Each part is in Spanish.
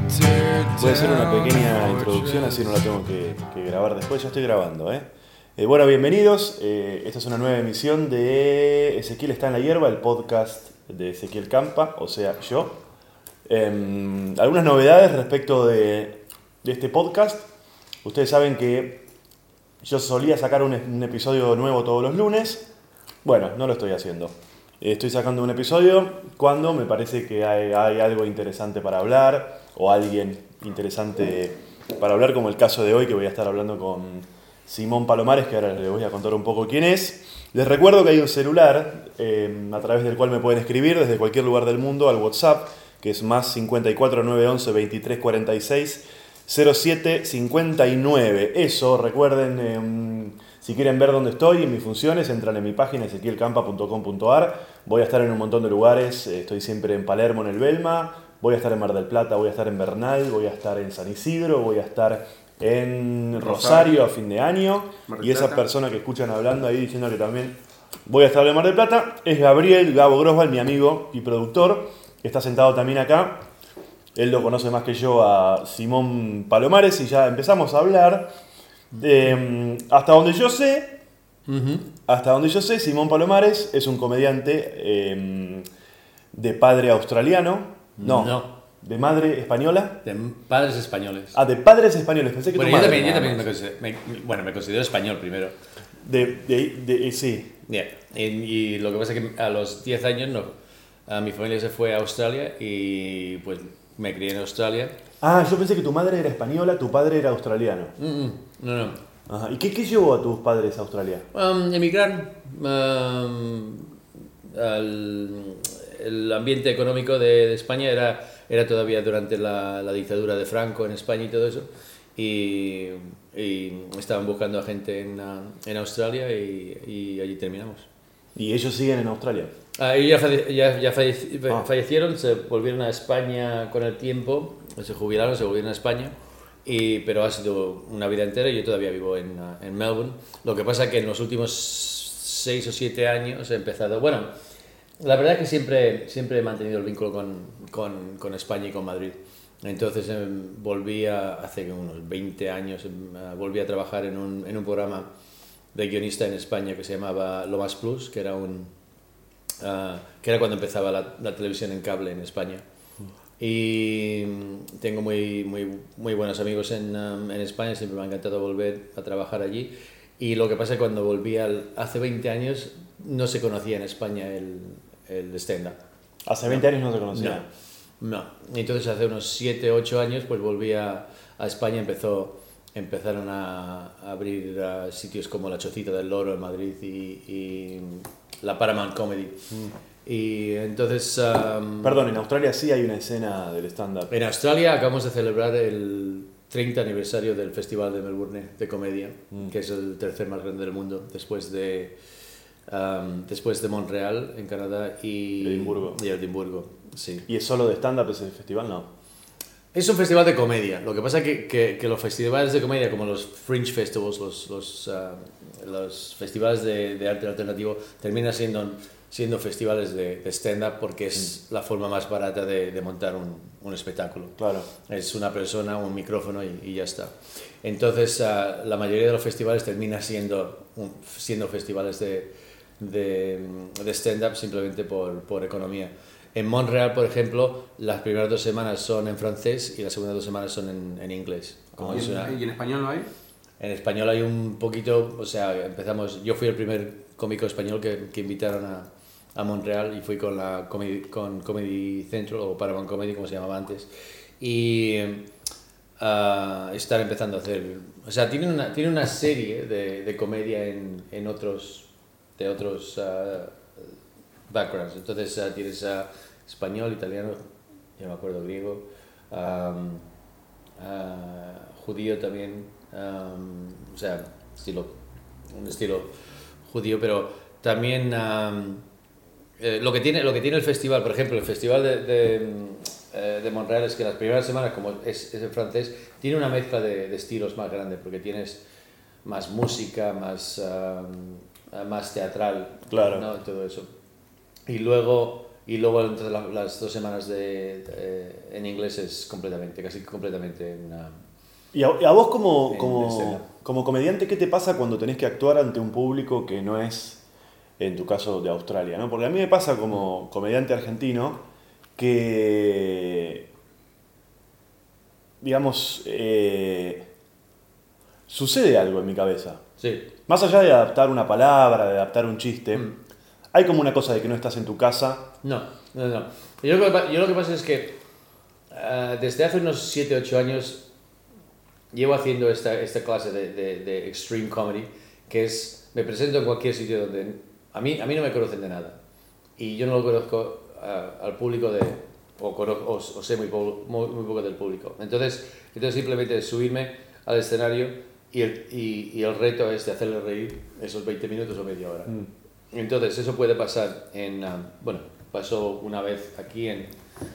Voy a hacer una pequeña introducción, así no la tengo que, que grabar después. Ya estoy grabando, ¿eh? Eh, bueno, bienvenidos. Eh, esta es una nueva emisión de Ezequiel está en la hierba, el podcast de Ezequiel Campa, o sea, yo. Em, algunas novedades respecto de, de este podcast. Ustedes saben que yo solía sacar un, un episodio nuevo todos los lunes. Bueno, no lo estoy haciendo. Estoy sacando un episodio cuando me parece que hay, hay algo interesante para hablar o alguien interesante para hablar, como el caso de hoy que voy a estar hablando con Simón Palomares, que ahora les voy a contar un poco quién es. Les recuerdo que hay un celular eh, a través del cual me pueden escribir desde cualquier lugar del mundo al WhatsApp, que es más 54 911 23 46 07 59. Eso, recuerden, eh, si quieren ver dónde estoy en mis funciones, entran en mi página ezequielcampa.com.ar. Voy a estar en un montón de lugares, estoy siempre en Palermo, en el Belma, voy a estar en Mar del Plata, voy a estar en Bernal, voy a estar en San Isidro, voy a estar en Rosario a fin de año. Y esa persona que escuchan hablando ahí diciendo que también voy a estar en Mar del Plata es Gabriel Gabo Grosval, mi amigo y productor, que está sentado también acá. Él lo conoce más que yo a Simón Palomares y ya empezamos a hablar. de, mm, hasta donde yo sé, hasta donde yo sé, Simón Palomares es un comediante eh, de padre australiano. No, No. de madre española. De padres españoles. Ah, de padres españoles. Pensé que bueno, tu yo madre, también, yo también me considero, me- bueno, me considero español primero. De, de, de- eh, sí. Yeah. Y, y lo que pasa es que a los 10 años no, a mi familia se fue a Australia y pues me crié en Australia. Ah, yo pensé que tu madre era española, tu padre era australiano. Mm, mm, no, no. Ajá. ¿Y qué, qué llevó a tus padres a Australia? Um, emigrar um, al el ambiente económico de, de España era, era todavía durante la, la dictadura de Franco en España y todo eso. Y, y estaban buscando a gente en, en Australia y, y allí terminamos. Y ellos siguen en Australia. Ah, ellos ya, falle- ya, ya falleci- Ah. fallecieron, se volvieron a España con el tiempo, se jubilaron, se volvieron a España, y, pero ha sido una vida entera y yo todavía vivo en, en Melbourne. Lo que pasa es que en los últimos seis o siete años he empezado, bueno, la verdad es que siempre, siempre he mantenido el vínculo con, con, con España y con Madrid. Entonces em, volví a, hace unos 20 años, em, ah, volví a trabajar en un, en un programa de guionista en España que se llamaba Lo Más Plus, que era un, Ah, que era cuando empezaba la, la televisión en cable en España. Y mm, tengo muy, muy, muy buenos amigos en, um, en España, siempre me ha encantado volver a trabajar allí. Y lo que pasa es que cuando volví al- hace 20 años no se conocía en España el, el stand-up. Hace 20 años no se conocían. No. Entonces hace unos 7, 8 años pues volví a, a España, empezó, empezaron a, a abrir sitios como La Chocita del Loro en Madrid y, y la Paramount Comedy. Y entonces... am, Perdón, en Australia sí hay una escena del stand-up. en Australia acabamos de celebrar el 30 aniversario del Festival de Melbourne de Comedia, que es el tercer más grande del mundo, después de, am, después de Montreal, en Canadá, y Edimburgo. Y Edimburgo, sí. ¿Y es solo de stand-up ese festival? No. Es un festival de comedia. Lo que pasa es que, que, que los festivales de comedia, como los Fringe Festivals, los, los, ah, los festivales de, de arte alternativo, terminan siendo, siendo festivales de, de stand-up porque es la forma más barata de, de montar un, un espectáculo. Claro. Es una persona, un micrófono y, y ya está. Entonces, ah, la mayoría de los festivales termina siendo, siendo festivales de, de, de stand-up simplemente por, por economía. En Montreal, por ejemplo, las primeras dos semanas son en francés y las segundas dos semanas son en, en inglés. Como ¿Y una- en, y en español no hay? en español hay un poquito, o sea, empezamos, yo fui el primer cómico español que, que invitaron a, a Montreal y fui con la Comedy, con Comedy Central o Paramount Comedy, como se llamaba antes. Y ah, están empezando a hacer, o sea, tienen una, tienen una serie de, de comedia en, en otros, de otros ah, backgrounds. Entonces ah, tienes ah, español, italiano, ya me acuerdo, griego, ah, judío también, am, o sea, estilo, un estilo judío, pero también am, eh, lo, que tiene, lo que tiene el festival, por ejemplo, el festival de, eh, de Montreal es que las primeras semanas, como es, es en francés, tiene una mezcla de, de estilos más grande, porque tienes más música, más, más teatral, Claro. ¿no? todo eso. Y luego, y luego las dos semanas de, de- en inglés es completamente, casi completamente una... ¿Y a, y a vos como, como, como comediante, qué te pasa cuando tenés que actuar ante un público que no es, en tu caso, de Australia? ¿no? Porque a mí me pasa como comediante argentino que, digamos, eh, sucede algo en mi cabeza. Sí, Más allá de adaptar una palabra, de adaptar un chiste, Mm. hay como una cosa de que no estás en tu casa. no, no, no. Yo lo que, yo lo que pasa es que ah, desde hace unos 7, 8 años llevo haciendo esta, esta clase de, de, de extreme comedy, que es, me presento en cualquier sitio donde a mí, a mí no me conocen de nada. Y yo no lo conozco ah, al público de, o, cono- o, o sé muy, po- muy, muy poco del público. Entonces, entonces simplemente subirme al escenario y el, y, y el reto es de hacerle reír esos 20 minutos o media hora. Entonces, eso puede pasar en... ah, bueno, pasó una vez aquí en,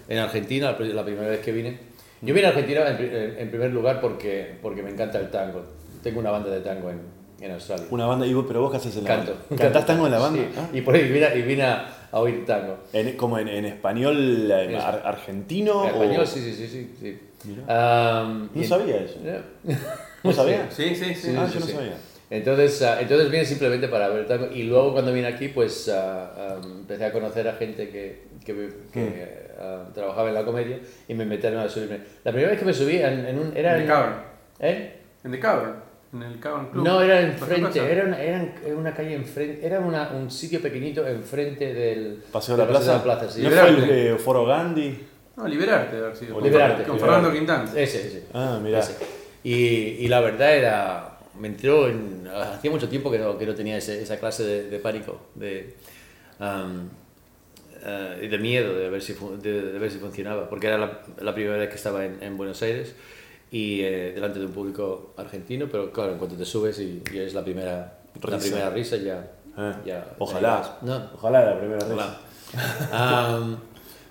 en Argentina, la pri- la primera vez que vine. Yo vine a Argentina en, pri- en- en primer lugar porque, porque me encanta el tango. Tengo una banda de tango en, en Australia. Una banda, y vos, pero vos qué haces en la Canto. banda? ¿Cantás tango en la banda? Sí, Ah. y por ahí vine, y vine a, a oír tango. En- como en, en español eh, ar- argentino. En español, o- sí, sí, sí, sí. No sabía eso. Yeah. ¿No sabías? Sí, sí, sí. Sí, ah, sí, yo no sí. sabía. Entonces, ah, entonces vine simplemente para ver tango y luego cuando vine aquí pues ah, ah, empecé a conocer a gente que, que, que, ah, trabajaba en la comedia y me metieron a subirme. La primera vez que me subí en, en un... Era En en, The Cavern. ¿Eh? En The Cavern. En el Cavern Club. No, era ¿Por qué enfrente, era una, era una calle enfrente, era una, un sitio pequeñito enfrente del ¿Paseo de la Plaza? Plaza, sí. ¿No fue el Liberarte. eh, Foro Gandhi? No, Liberarte, haber sido. O Con- Liberarte, Con. Fernando Quintana. Ese, ese. Ah, mirá. Ese. Y, y la verdad era, me entró en, hacía mucho tiempo que no, que no tenía ese- esa clase de, de pánico, de, eh, y de miedo de ver, si, de, de ver si funcionaba, porque era la, la primera vez que estaba en, en Buenos Aires y eh, delante de un público argentino, pero claro, en cuanto te subes y, y es la primera la Risa. primera risa ya... Eh, ya ojalá. ya- no, Ojalá la primera. Hola.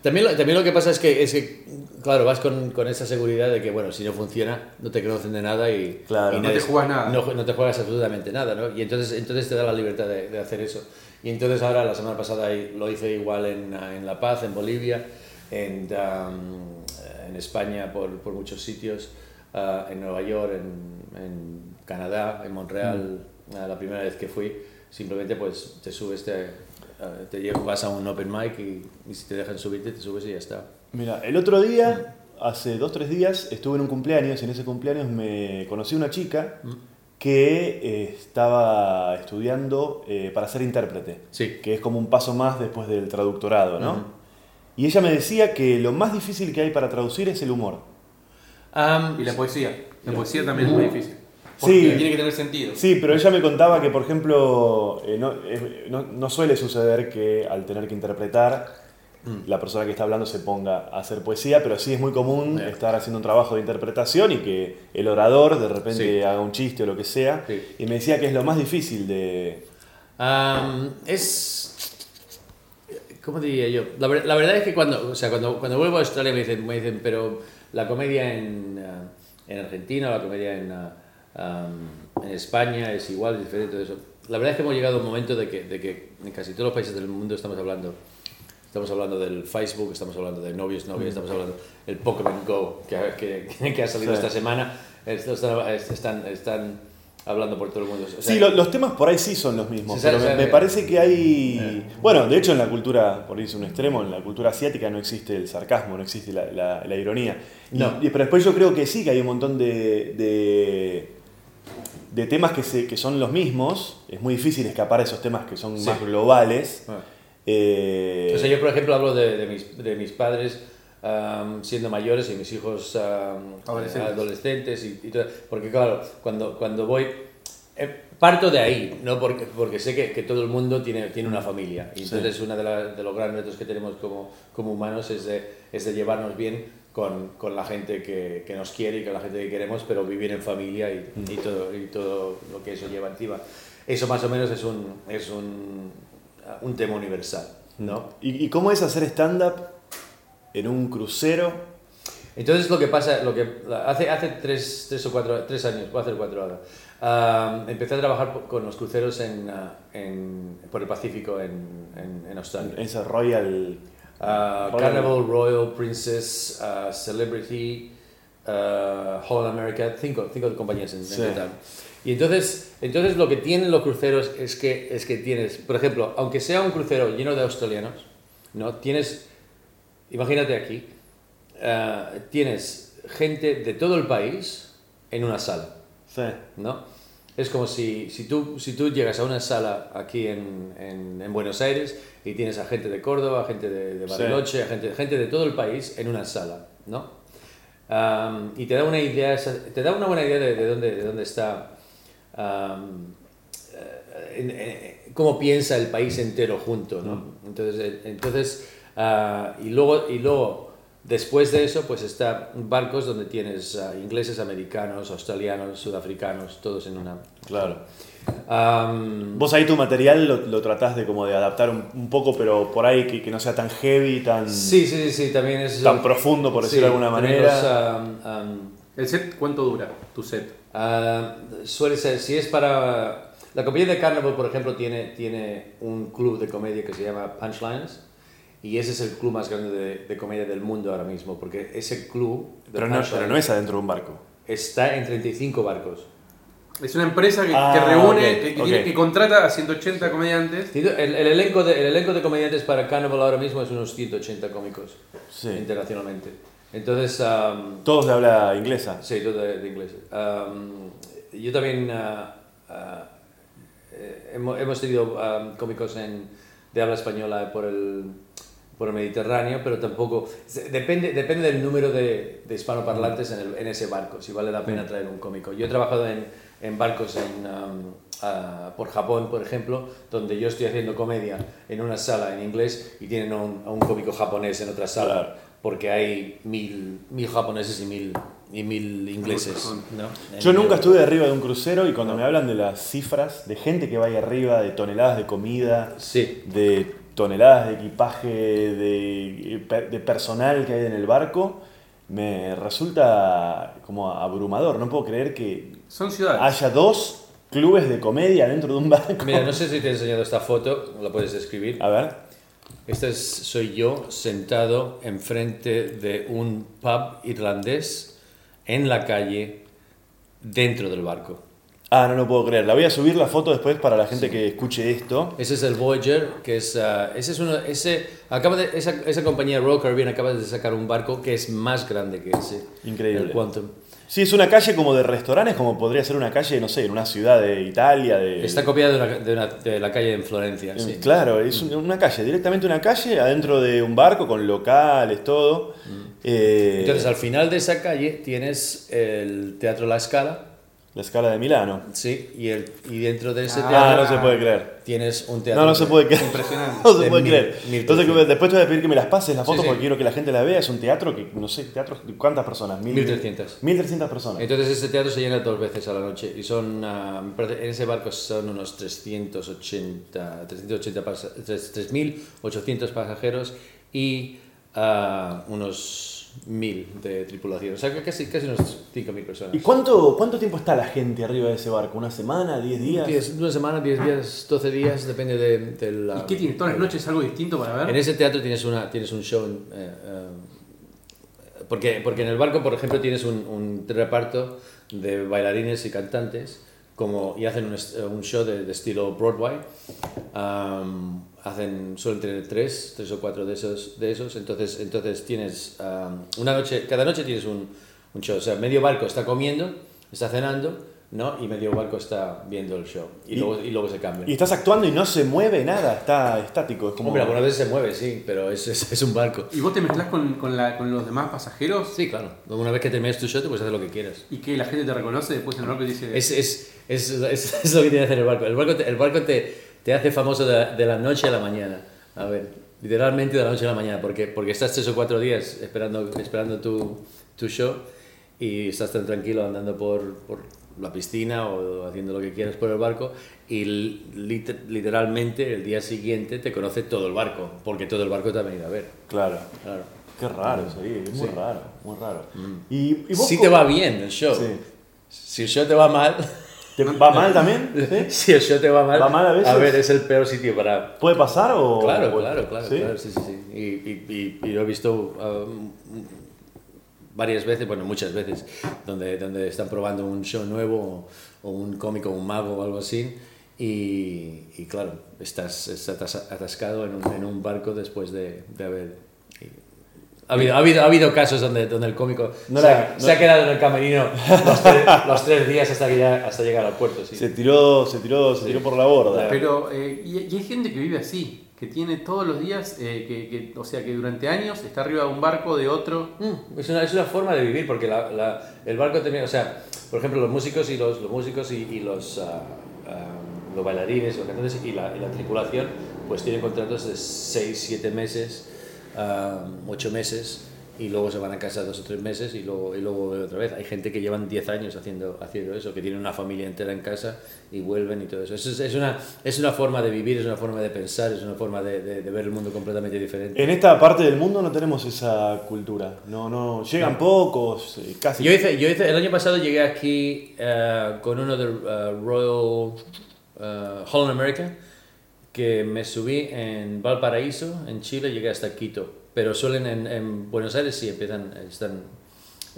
Am, también, lo, también lo que pasa es que, es que claro, vas con, con esa seguridad de que, bueno, si no funciona, no te conocen de nada y, Claro, y no te juegas nada. No, no te juegas absolutamente nada, ¿no? Y entonces, entonces te da la libertad de, de hacer eso. Y entonces ahora, la semana pasada, lo hice igual en, en La Paz, en Bolivia, en, am, en España, por, por muchos sitios, ah, en Nueva York, en, en Canadá, en Montreal, ah, la primera vez que fui, simplemente pues te subes, te, ah, te llevas, vas a un open mic y, y si te dejan subirte, te subes y ya está. Mira, el otro día, hace dos tres días, estuve en un cumpleaños y en ese cumpleaños me conocí una chica que eh, estaba estudiando eh, para ser intérprete. Sí. Que es como un paso más después del traductorado, ¿no? Y ella me decía que lo más difícil que hay para traducir es el humor. Am, Y la poesía. La poesía también es muy difícil. Sí. Porque tiene que tener sentido. Sí, pero ella me contaba que, por ejemplo, eh, no, eh, no- no suele suceder que al tener que interpretar, la persona que está hablando se ponga a hacer poesía, pero sí es muy común Yeah. estar haciendo un trabajo de interpretación y que el orador de repente Sí. haga un chiste o lo que sea. Sí. Y me decía que es lo más difícil de... Am, es. ¿Cómo diría yo? La, ver- la verdad es que cuando, o sea, cuando, cuando vuelvo a Australia me dicen, me dicen pero la comedia en, ah, en Argentina la comedia en, am, en España es igual, es diferente, todo eso. La verdad es que hemos llegado a un momento de que, de que en casi todos los países del mundo estamos hablando. Estamos hablando del Facebook, estamos hablando de novios, novias, estamos hablando del Pokémon Go que, que, que ha salido Sí. esta semana. Están, están hablando por todo el mundo. O sea, Sí, lo- los temas por ahí sí son los mismos, pero me, me parece que hay... Eh. Bueno, de hecho en la cultura, por irse un extremo, en la cultura asiática no existe el sarcasmo, no existe la, la- la ironía. No. y- pero después yo creo que sí, que hay un montón de, de, de temas que, se, que son los mismos. Es muy difícil escapar a esos temas que son Sí. más globales. Ah. Eh, O sea, yo por ejemplo hablo de, de mis, de mis padres am, siendo mayores y mis hijos am, Adolescentes. adolescentes y, y todo. Porque claro, cuando, cuando voy, eh, parto de ahí, ¿no? porque, porque sé que, que todo el mundo tiene, tiene una familia. Y Sí. entonces uno de, de los grandes retos que tenemos como, como humanos es de, es de llevarnos bien con, con la gente que, que nos quiere y con la gente que queremos, pero vivir en familia y, y todo, y todo lo que eso lleva encima. Eso más o menos es un, es un, un tema universal, ¿no? ¿y, y cómo es hacer stand-up en un crucero? Entonces lo que pasa, lo que hace, hace tres, tres o cuatro, tres años, voy a hacer cuatro ahora, ah, empecé a trabajar con los cruceros en, ah, en- por el Pacífico en, en- en Australia. Ese Royal. Royal- Carnival, Royal, Princess, ah, Celebrity, Holland America, cinco, cinco compañías en, en Sí. total. Y entonces, entonces lo que tienen los cruceros es que, es que tienes, por ejemplo, aunque sea un crucero lleno de australianos, ¿no? Tienes, imagínate aquí, ah, tienes gente de todo el país en una sala. Sí. ¿no? Es como si, si, tú, si tú llegas a una sala aquí en, en, en Buenos Aires y tienes a gente de Córdoba, gente de, de Bariloche, a gente, gente de todo el país en una sala, ¿no? Y te da una idea, te da una buena idea de, de dónde, de dónde está, eh, en- en- cómo piensa el país entero junto, ¿no? Entonces, eh, entonces ah, y luego, y luego Después de eso, pues está barcos donde tienes ah, ingleses, americanos, australianos, sudafricanos, todos en una. Claro. Am, Vos ahí tu material lo, lo tratás de como de adaptar un, un poco, pero por ahí que, que no sea tan heavy, tan, sí, sí, sí, también es. tan profundo, por decirlo sí, de alguna manera. los, am, am, ¿El set cuánto dura? Tu set. ah, suele ser, si es para. La compañía de Carnival, por ejemplo, tiene, tiene un club de comedia que se llama Punchlines. Y ese es el club más grande de, de comedia del mundo ahora mismo, porque ese club pero, no, pero no es adentro de un barco. está en 35 barcos. Es una empresa que, Ah, que reúne, ok, que, que ok. tiene- que contrata a 180 comediantes. El, el elenco de, el elenco de comediantes para Carnival ahora mismo es unos 180 cómicos Sí. internacionalmente. Entonces, am, Todos de habla inglesa. sí, todo de, de inglés. Am, yo también ah, eh, hemos, hemos tenido am, cómicos en, de habla española por el, por el Mediterráneo, pero tampoco. Depende, depende del número de, de hispanoparlantes en, el- en ese barco, si vale la pena traer un cómico. Yo he trabajado en, en barcos en, ah, por Japón, por ejemplo, donde yo estoy haciendo comedia en una sala en inglés y tienen a un, a un cómico japonés en otra sala, porque hay mil, mil japoneses y mil, y mil ingleses. ¿no? Yo nunca estuve arriba de un crucero y cuando me hablan de las cifras, de gente que vaya arriba, de toneladas de comida, Sí, de toneladas de equipaje, de, de personal que hay en el barco, me resulta como abrumador. No puedo creer que Son ciudades. haya dos clubes de comedia dentro de un barco. Mira, no sé si te he enseñado esta foto, la puedes escribir. A ver. Esta es, soy yo sentado enfrente de un pub irlandés en la calle dentro del barco. Ah, no lo puedo creer. La voy a subir la foto después para la gente que escuche esto. Ese es el Voyager, que es, ah, ese es uno, ese, acaba de, esa, esa compañía Royal Caribbean acaba de sacar un barco que es más grande que ese. Increíble. El Quantum. Sí, es una calle como de restaurantes, como podría ser una calle, no sé, en una ciudad de Italia, de... Está copiado de, una- de una- de la calle en Florencia. sí. Claro, es un- una calle, directamente una calle adentro de un barco con locales, todo. Eh, Entonces, al final de esa calle tienes el Teatro La Scala, la escala de Milano. sí, y, el, y dentro de ese Ah, Ah, teatro no se puede creer. tienes un teatro. No, no se puede creer. Impresionante. No se De puede creer. mil Entonces después te voy a pedir que me las pases las Sí, fotos sí. porque quiero que la gente la vea. Es un teatro que, no sé, teatro, ¿cuántas personas? Mil- 1300. 1300 personas. Entonces ese teatro se llena dos veces a la noche y son, parece- en ese barco son unos 380, 380 pasa- tres- 3.800 pasajeros y ah, unos 1.000 de tripulación. O sea, que casi, casi unos 5.000 personas. ¿Y cuánto, cuánto tiempo está la gente arriba de ese barco? ¿Una semana? ¿10 días? Diez- una semana, 10 días, 12 días, depende de, del... ¿Y ah, qué tienes? ¿Todas las noches algo distinto para ver? En ese teatro tienes, una, tienes un show. eh, eh, porque, porque en el barco, por ejemplo, tienes un, un reparto de bailarines y cantantes como, y hacen un, est- un show de, de estilo Broadway. Am, hacen, suelen tener tres, tres o cuatro de esos. De esos entonces, entonces tienes am, una noche, cada noche tienes un, un show. O sea, medio barco está comiendo, está cenando, ¿no? Y medio barco está viendo el show. Y, Y- luego, y luego se cambian. Y estás actuando y no se mueve nada, está estático. Es como... Hombre, algunas veces se mueve, sí, pero es, es, es un barco. ¿Y vos te mezclás con, con, la, con los demás pasajeros? Sí, claro. Una vez que termines tu show, te puedes hacer lo que quieras. ¿Y que la gente te reconoce después en el barco y dice... Es, es, es, es, es lo que tiene que hacer el barco. El barco te, el barco te, te hace famoso de, de la noche a la mañana. A ver, literalmente de la noche a la mañana, porque, porque estás tres o cuatro días esperando, esperando tu, tu show y estás tan tranquilo andando por, por la piscina o haciendo lo que quieras por el barco y lit- literalmente el día siguiente te conoce todo el barco, porque todo el barco te ha venido a ver. Claro. Claro. Qué raro, sí, es muy Sí. raro, muy raro. Y, y vos Si cómo- te va bien el show. Sí. Si el show te va mal, Te ¿Te va mal también? ¿Sí? Si el show te va mal, ¿Va mal a veces? ver, es el peor sitio para... ¿Puede pasar o...? Claro, o- claro, claro, ¿Sí? claro, sí, sí, sí. Y, y, y, y lo he visto um, varias veces, bueno, muchas veces, donde, donde están probando un show nuevo o, o un cómico, un mago o algo así. Y, y claro, estás, estás atascado en un, en un barco después de, de haber... Ha habido, ha, habido, ha habido casos donde, donde el cómico No se, la- ha, no- se ha quedado en el camerino los tres, los tres días hasta, que ya, hasta llegar al puerto. Sí. Se tiró, se tiró, se tiró por la borda. Pero, eh, y, y hay gente que vive así, que tiene todos los días, eh, que, que- o sea, que durante años está arriba de un barco de otro. Mm, es, una, es una forma de vivir, porque la, la- el barco también, o sea, por ejemplo, los músicos y los, los músicos y, y los, ah, ah, los bailarines, los cantantes y la, y la tripulación, pues tienen contratos de 6, 7 meses, 8 meses, y luego se van a casa dos o tres meses y luego, y luego otra vez. Hay gente que llevan 10 años haciendo, haciendo eso, que tienen una familia entera en casa y vuelven y todo eso. Eso es, es una, es una forma de vivir, es una forma de pensar, es una forma de, de- de ver el mundo completamente diferente. En esta parte del mundo no tenemos esa cultura. No, no, llegan pocos, eh, casi. Yo hice, yo hice, el año pasado llegué aquí eh, con uno del eh, Royal eh, Holland America, que me subí en Valparaíso, en Chile, llegué hasta Quito. Pero suelen en, en Buenos Aires sí empiezan, están,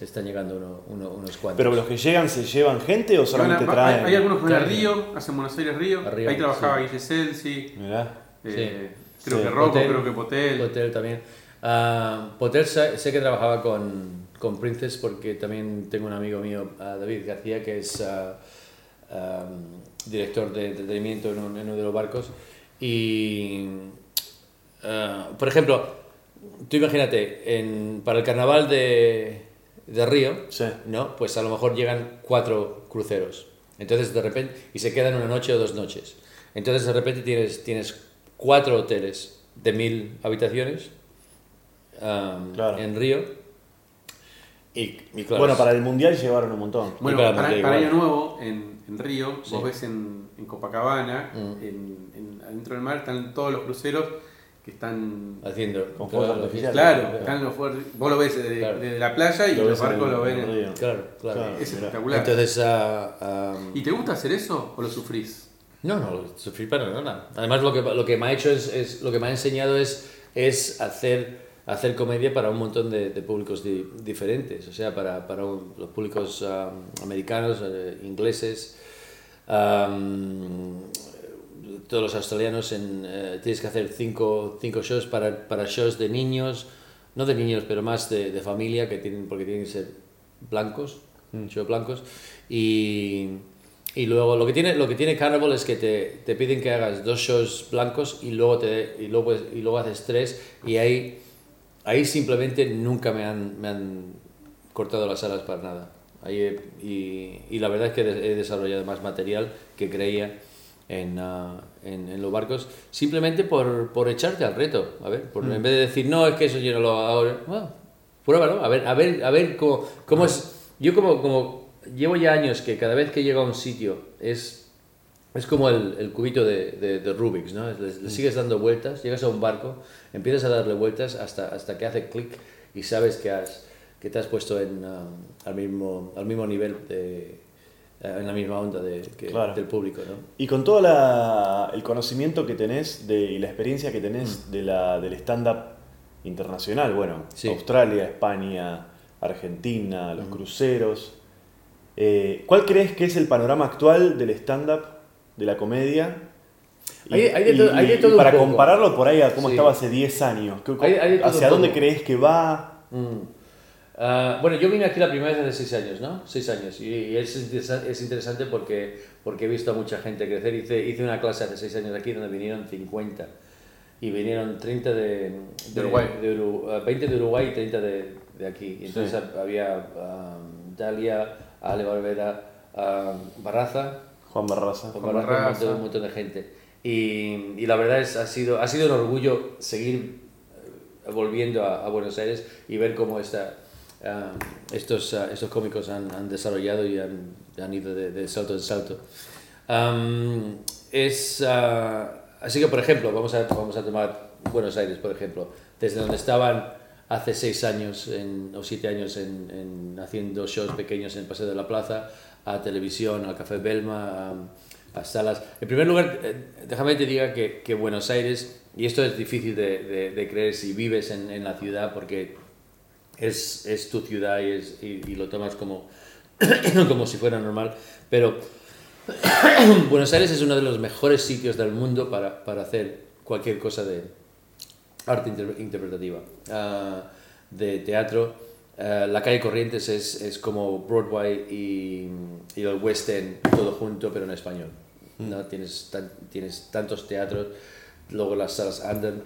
están llegando uno- uno- unos cuantos. Pero los que llegan, ¿se llevan gente o solamente Van traen? hay, hay algunos que van a. Río, hacen Buenos Aires Río. Río, Ahí trabajaba sí. Guille Mirá. eh, creo Sí. que Rocco, Potel. creo que Potel. Potel también. Ah, Potel sé, sé que trabajaba con, con Princess porque también tengo un amigo mío, ah, David García, que es ah, ah, director de entretenimiento en, un- en uno de los barcos. Y, ah, por ejemplo, tú imagínate, en, para el carnaval de, de Río, Sí. ¿no? Pues a lo mejor llegan cuatro cruceros. Entonces de repente, y se quedan una noche o dos noches. Entonces de repente tienes, tienes cuatro hoteles de mil habitaciones um, Claro. en Río. Y, y claro, Bueno, para el mundial llevaron un montón. Bueno, para para, para. Año Nuevo, en, en Río, Sí. vos ves en, en Copacabana, Mm. en, en- adentro del mar, están todos los cruceros que están... haciendo Con claro, fuegos artificiales. Claro, están los fuertes- vos lo ves desde, Claro. desde la playa y Lo los barcos lo ven. en. Claro, claro. Claro. Es espectacular. Entonces, ah, ah, ¿Y te gusta hacer eso o lo sufrís? No, no, sufrir para nada. Además, lo que, lo que me ha hecho es, es- lo que me ha enseñado es, es hacer, hacer comedia para un montón de, de públicos di- diferentes. O sea, para, para un- los públicos ah, americanos, eh, ingleses, am, todos los australianos. En, eh, tienes que hacer cinco, cinco shows para, para shows de niños, no de niños, pero más de, de familia, que tienen, porque tienen que ser blancos, shows blancos. Y, y luego lo que tiene, lo que tiene Carnival es que te, te piden que hagas dos shows blancos y luego, te, y luego, y luego haces tres y ahí, ahí simplemente nunca me han, me han cortado las alas para nada. Ahí he- y, y la verdad es que he desarrollado más material que creía en, ah, en, en los barcos simplemente por, por echarte al reto. A ver, por, en vez de decir, no, es que eso yo no lo hago. Bueno, pruébalo, a ver, a ver, a ver cómo, cómo es. Yo como, como llevo ya años que cada vez que llego a un sitio es, es como el, el cubito de, de, de Rubik's, ¿no? Le, le sigues dando vueltas, llegas a un barco, empiezas a darle vueltas hasta, hasta que hace clic y sabes que, has, que te has puesto en, um, al, mismo, al mismo nivel, de, en la misma onda de, que- Claro. del público, ¿no? Y con todo la- el conocimiento que tenés de, y la experiencia que tenés de la, del stand-up internacional, bueno, Mm. Sí. Australia, España, Argentina, los cruceros, eh, ¿cuál crees que es el panorama actual del stand-up, de la comedia? Y, Hay- hay de y- todo- hay de y todo un para poco. compararlo por ahí a cómo Sí. estaba hace 10 años, ¿qué- Hay- hay de todo ¿hacia dónde poco. crees que va? Mm. Ah, bueno, yo vine aquí la primera vez hace seis años, ¿no? Seis años. Y, y es, interesa- es interesante porque, porque he visto a mucha gente crecer. Hice, hice una clase hace seis años aquí donde vinieron 50. Y vinieron 30 de, De Uruguay. de Uru- ah, 20 de Uruguay y 30 de, de aquí. Y entonces Sí. había ah, Dalia, Ale Barbera, ah, Barraza, Juan Barraza. con Con Barraza, un, Barraza. montón, un montón de gente. Y, y la verdad es ha sido, ha sido un orgullo seguir eh, volviendo a, a Buenos Aires y ver cómo esta, ah, estos, ah, estos cómicos han, han desarrollado y han, han ido de, de salto en salto. Es, ah, así que, por ejemplo, vamos a, vamos a tomar Buenos Aires, por ejemplo, desde donde estaban hace seis años o siete años en, en haciendo shows pequeños en el Paseo de la Plaza a televisión, al Café Belma, a, a salas. En primer lugar, eh, déjame te diga que, que Buenos Aires, y esto es difícil de, de- de creer si vives en, en la ciudad, porque es, es tu ciudad y, es- y- y lo tomas como, como si fuera normal, pero Buenos Aires es uno de los mejores sitios del mundo para, para hacer cualquier cosa de arte inter- interpretativa, ah, de teatro. Ah, la calle Corrientes es, es como Broadway y, y el West End, todo junto, pero en español. ¿no? Tienes, tan- tienes tantos teatros, luego las salas andan,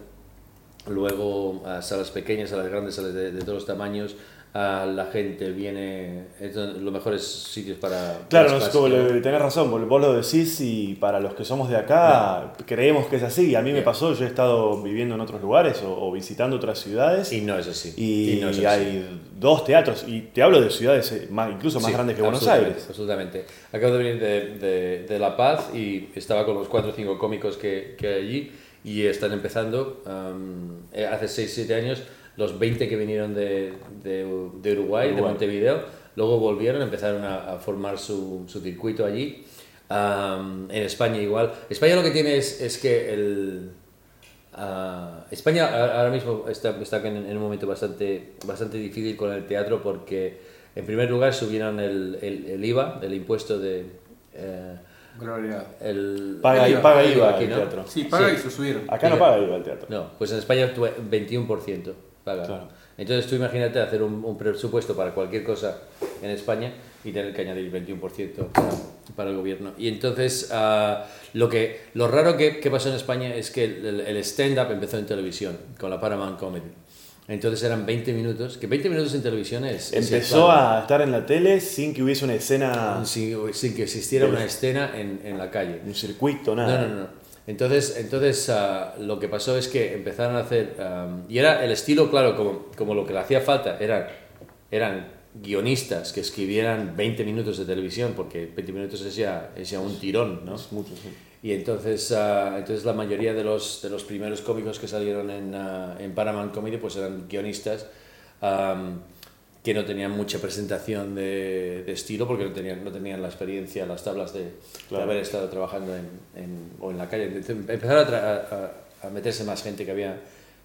luego a salas pequeñas, salas grandes, salas de, de todos los tamaños. ah, la gente viene, es los mejores sitios para... Claro, no, las como lo- tenés razón, vos lo decís y para los que somos de acá creemos que es así. A mí me Bien. pasó, yo he estado viviendo en otros lugares o, o visitando otras ciudades Y no es así. y, no es así. hay dos teatros y te hablo de ciudades eh, más, incluso más Sí, grandes que Buenos Aires. Absolutamente. Acabo de venir de, de- de La Paz y estaba con los cuatro o cinco cómicos que, que hay allí y están empezando, eh, hace 6 7 años, los 20 que vinieron de, de, de Uruguay, de Uruguay. Montevideo, luego volvieron, empezaron a, a formar su, su circuito allí. Am, en España igual. España lo que tiene es, es que el, Ah, España ahora mismo está, está en, en un momento bastante, bastante difícil con el teatro porque, en primer lugar, subieron el, el, el IVA, el impuesto de... eh, Gloria. el, Paga, El IVA, paga IVA aquí, el teatro. Sí, paga Sí. y se subieron. Acá no paga IVA el teatro. No, pues en España tú- 21% paga. Claro. Entonces tú imagínate hacer un, un presupuesto para cualquier cosa en España y tener que añadir 21% para, para el gobierno. Y entonces ah, lo, que, lo raro que, que pasó en España es que el, el stand-up empezó en televisión con la Paramount Comedy. Entonces eran 20 minutos, que 20 minutos en televisión es... Empezó a estar en la tele sin que hubiese una escena, Sin, sin que existiera una escena en, en la calle. un circuito, No, nada. no, no. Entonces, entonces ah, lo que pasó es que empezaron a hacer, am, y era el estilo, claro, como, como lo que le hacía falta, eran, eran guionistas que escribieran 20 minutos de televisión, porque 20 minutos es ya, es ya un tirón, ¿no? Es mucho, sí. Y entonces, ah, entonces la mayoría de los, de los primeros cómicos que salieron en, ah, en Paramount Comedy pues eran guionistas am, que no tenían mucha presentación de, de estilo porque no tenían, no tenían la experiencia, las tablas de, de Claro. haber estado trabajando en, en- o en la calle. Empezaron a, a- a meterse más gente que había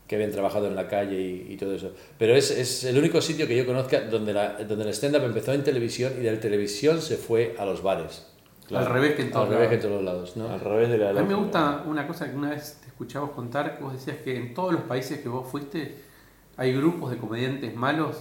que habían trabajado en la calle y, y todo eso. Pero es, es el único sitio que yo conozca donde, la, donde el stand-up empezó en televisión y de la televisión se fue a los bares. Claro. Al revés que en todos Al revés que en lados. todos lados, ¿no? Al revés de la. A mí me gusta una cosa que una vez te escuchabas contar, que vos decías que en todos los países que vos fuiste hay grupos de comediantes malos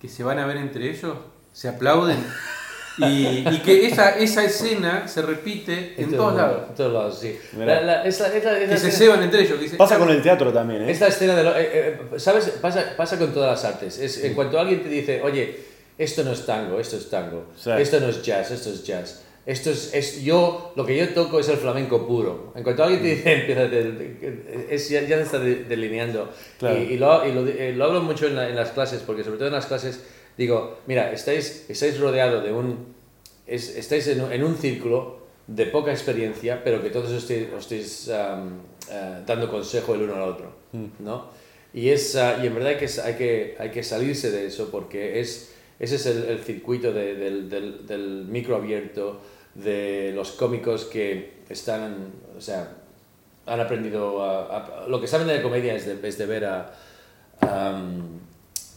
que se van a ver entre ellos, se aplauden y, y que esa, esa escena se repite en todo todos mundo, lados. En todos lados, sí. La- la- esa- esa- esa Que se ceban entre ellos. que dicen, Pasa con el teatro también, ¿eh? Esta escena de lo- eh, eh, ¿Sabes? Pasa, pasa con todas las artes. Es, en cuanto alguien te dice, oye, esto no es tango, esto es tango. Sí. Esto no es jazz, esto es jazz. Esto es, es yo, lo que yo toco es el flamenco puro. En cuanto alguien te dice, empieza te- es, ya, ya se está de- delineando. Claro. Y, y lo, y lo, eh, lo hablo mucho en, la- en las clases, porque sobre todo en las clases digo, mira, estáis, estáis rodeados de un, es- estáis en, un- en un círculo de poca experiencia, pero que todos os estéis, os estéis am, eh, dando consejo el uno al otro, ¿no? Y, es, ah, y en verdad hay que, hay, que, hay que salirse de eso porque es, ese es el, el circuito de- del, del, del micro abierto, de los cómicos que están, o sea, han aprendido a, a- lo que saben de la comedia es de, es de ver a, am,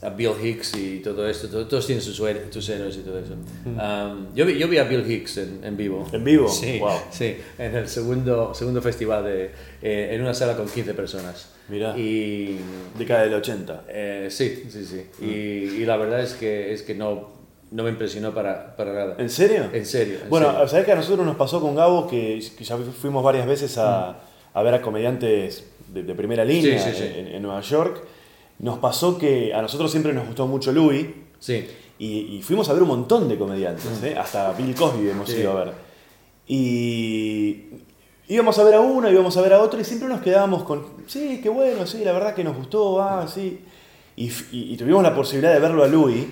a Bill Hicks y todo esto, todo- todos tienen sus, héroes- sus héroes y todo eso. Am, yo, vi, yo vi a Bill Hicks en, en vivo. ¿En vivo? Sí, Wow. sí, en el segundo, segundo festival, de, eh, en una sala con 15 personas. Mirá. Y Década del 80. eh, sí, sí, sí. Y, y la verdad es que, es que no, no me impresionó para, para nada. ¿En serio? En serio. en Bueno, serio. ¿sabés que a nosotros nos pasó con Gabo que, que ya fuimos varias veces a, a ver a comediantes de, de primera línea Sí, sí, sí. En, en Nueva York? Nos pasó que a nosotros siempre nos gustó mucho Louis sí. y, y fuimos a ver un montón de comediantes, ¿eh? hasta Bill Cosby hemos ido a ver. Y íbamos a ver a uno, íbamos a ver a otro y siempre nos quedábamos con, sí, qué bueno, sí, la verdad que nos gustó, ah, sí. Y- y tuvimos la posibilidad de verlo a Louis,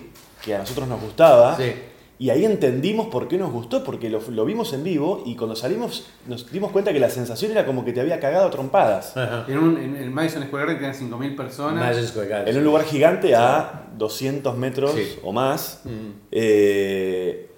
que a nosotros nos gustaba. Sí. Y ahí entendimos por qué nos gustó, porque lo, lo vimos en vivo y cuando salimos nos dimos cuenta que la sensación era como que te había cagado a trompadas. En, un, en el Madison Square Garden tenían 5.000 personas. Madison Square Garden. En un lugar gigante a 200 metros Sí. o más. Mm. Eh,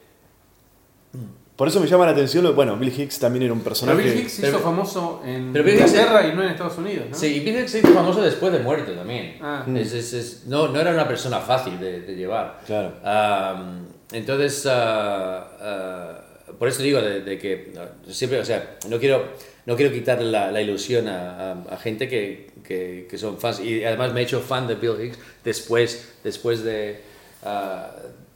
Por eso me llama la atención, bueno, Bill Hicks también era un Pero personaje... Bill Hicks se pero- hizo famoso en pero Bill Hicks- Inglaterra y no en Estados Unidos, ¿no? Sí, y Bill Hicks se hizo famoso después de muerto también. Ah. Es- es- es- no, no era una persona fácil de, de llevar. Claro. Am, entonces, ah, ah, por eso digo de, de que siempre, o sea, no quiero, no quiero quitar la, la ilusión a, a- a gente que, que, que son fans. Y además me he hecho fan de Bill Hicks después, después de, ah,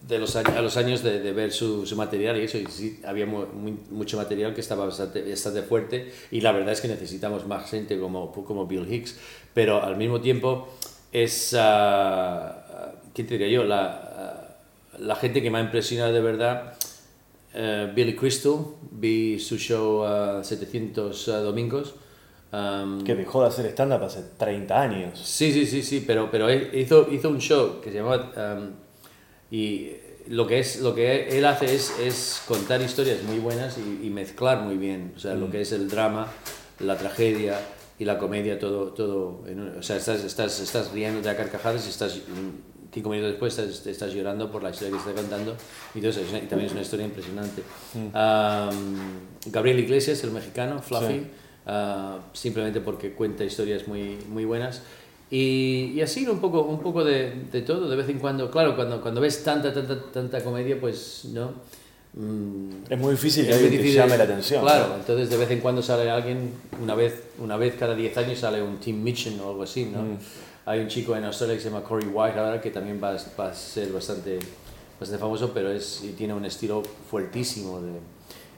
de los, años, a los años de, de ver su, su material y eso. Y sí, había muy- mucho material que estaba bastante, bastante fuerte. Y la verdad es que necesitamos más gente como, como Bill Hicks. Pero al mismo tiempo es, ah, ¿qué te diría yo? La, ah, la gente que me ha impresionado de verdad, eh, Billy Crystal, vi su show ah, 700 domingos. Que dejó de hacer stand-up hace 30 años. Sí, sí, sí, sí, pero, pero hizo, hizo un show que se llamaba... um, y lo que, es, lo que él hace es, es contar historias muy buenas y, y mezclar muy bien, o sea, lo que es el drama, la tragedia y la comedia, todo, todo en un- o sea, estás, estás, estás riendo a carcajadas y estás... mm, Cinco minutos después estás, estás llorando por la historia que está contando y, entonces, es una- y también es una historia impresionante. Um, Gabriel Iglesias, el mexicano, Fluffy, Sí. ah, simplemente porque cuenta historias muy, muy buenas. Y, y así un poco, un poco de, de todo, de vez en cuando. Claro, cuando, cuando ves tanta, tanta, tanta comedia, pues no. Mm, Es muy difícil que alguien te llame la atención. Claro, ¿no? entonces de vez en cuando sale alguien, una vez, una vez cada 10 años sale un Tim Mitchell o algo así, ¿no? Mm. Hay un chico en Australia que se llama Corey White ahora que también va, a- va a ser bastante, bastante famoso, pero es, y tiene un estilo fuertísimo de,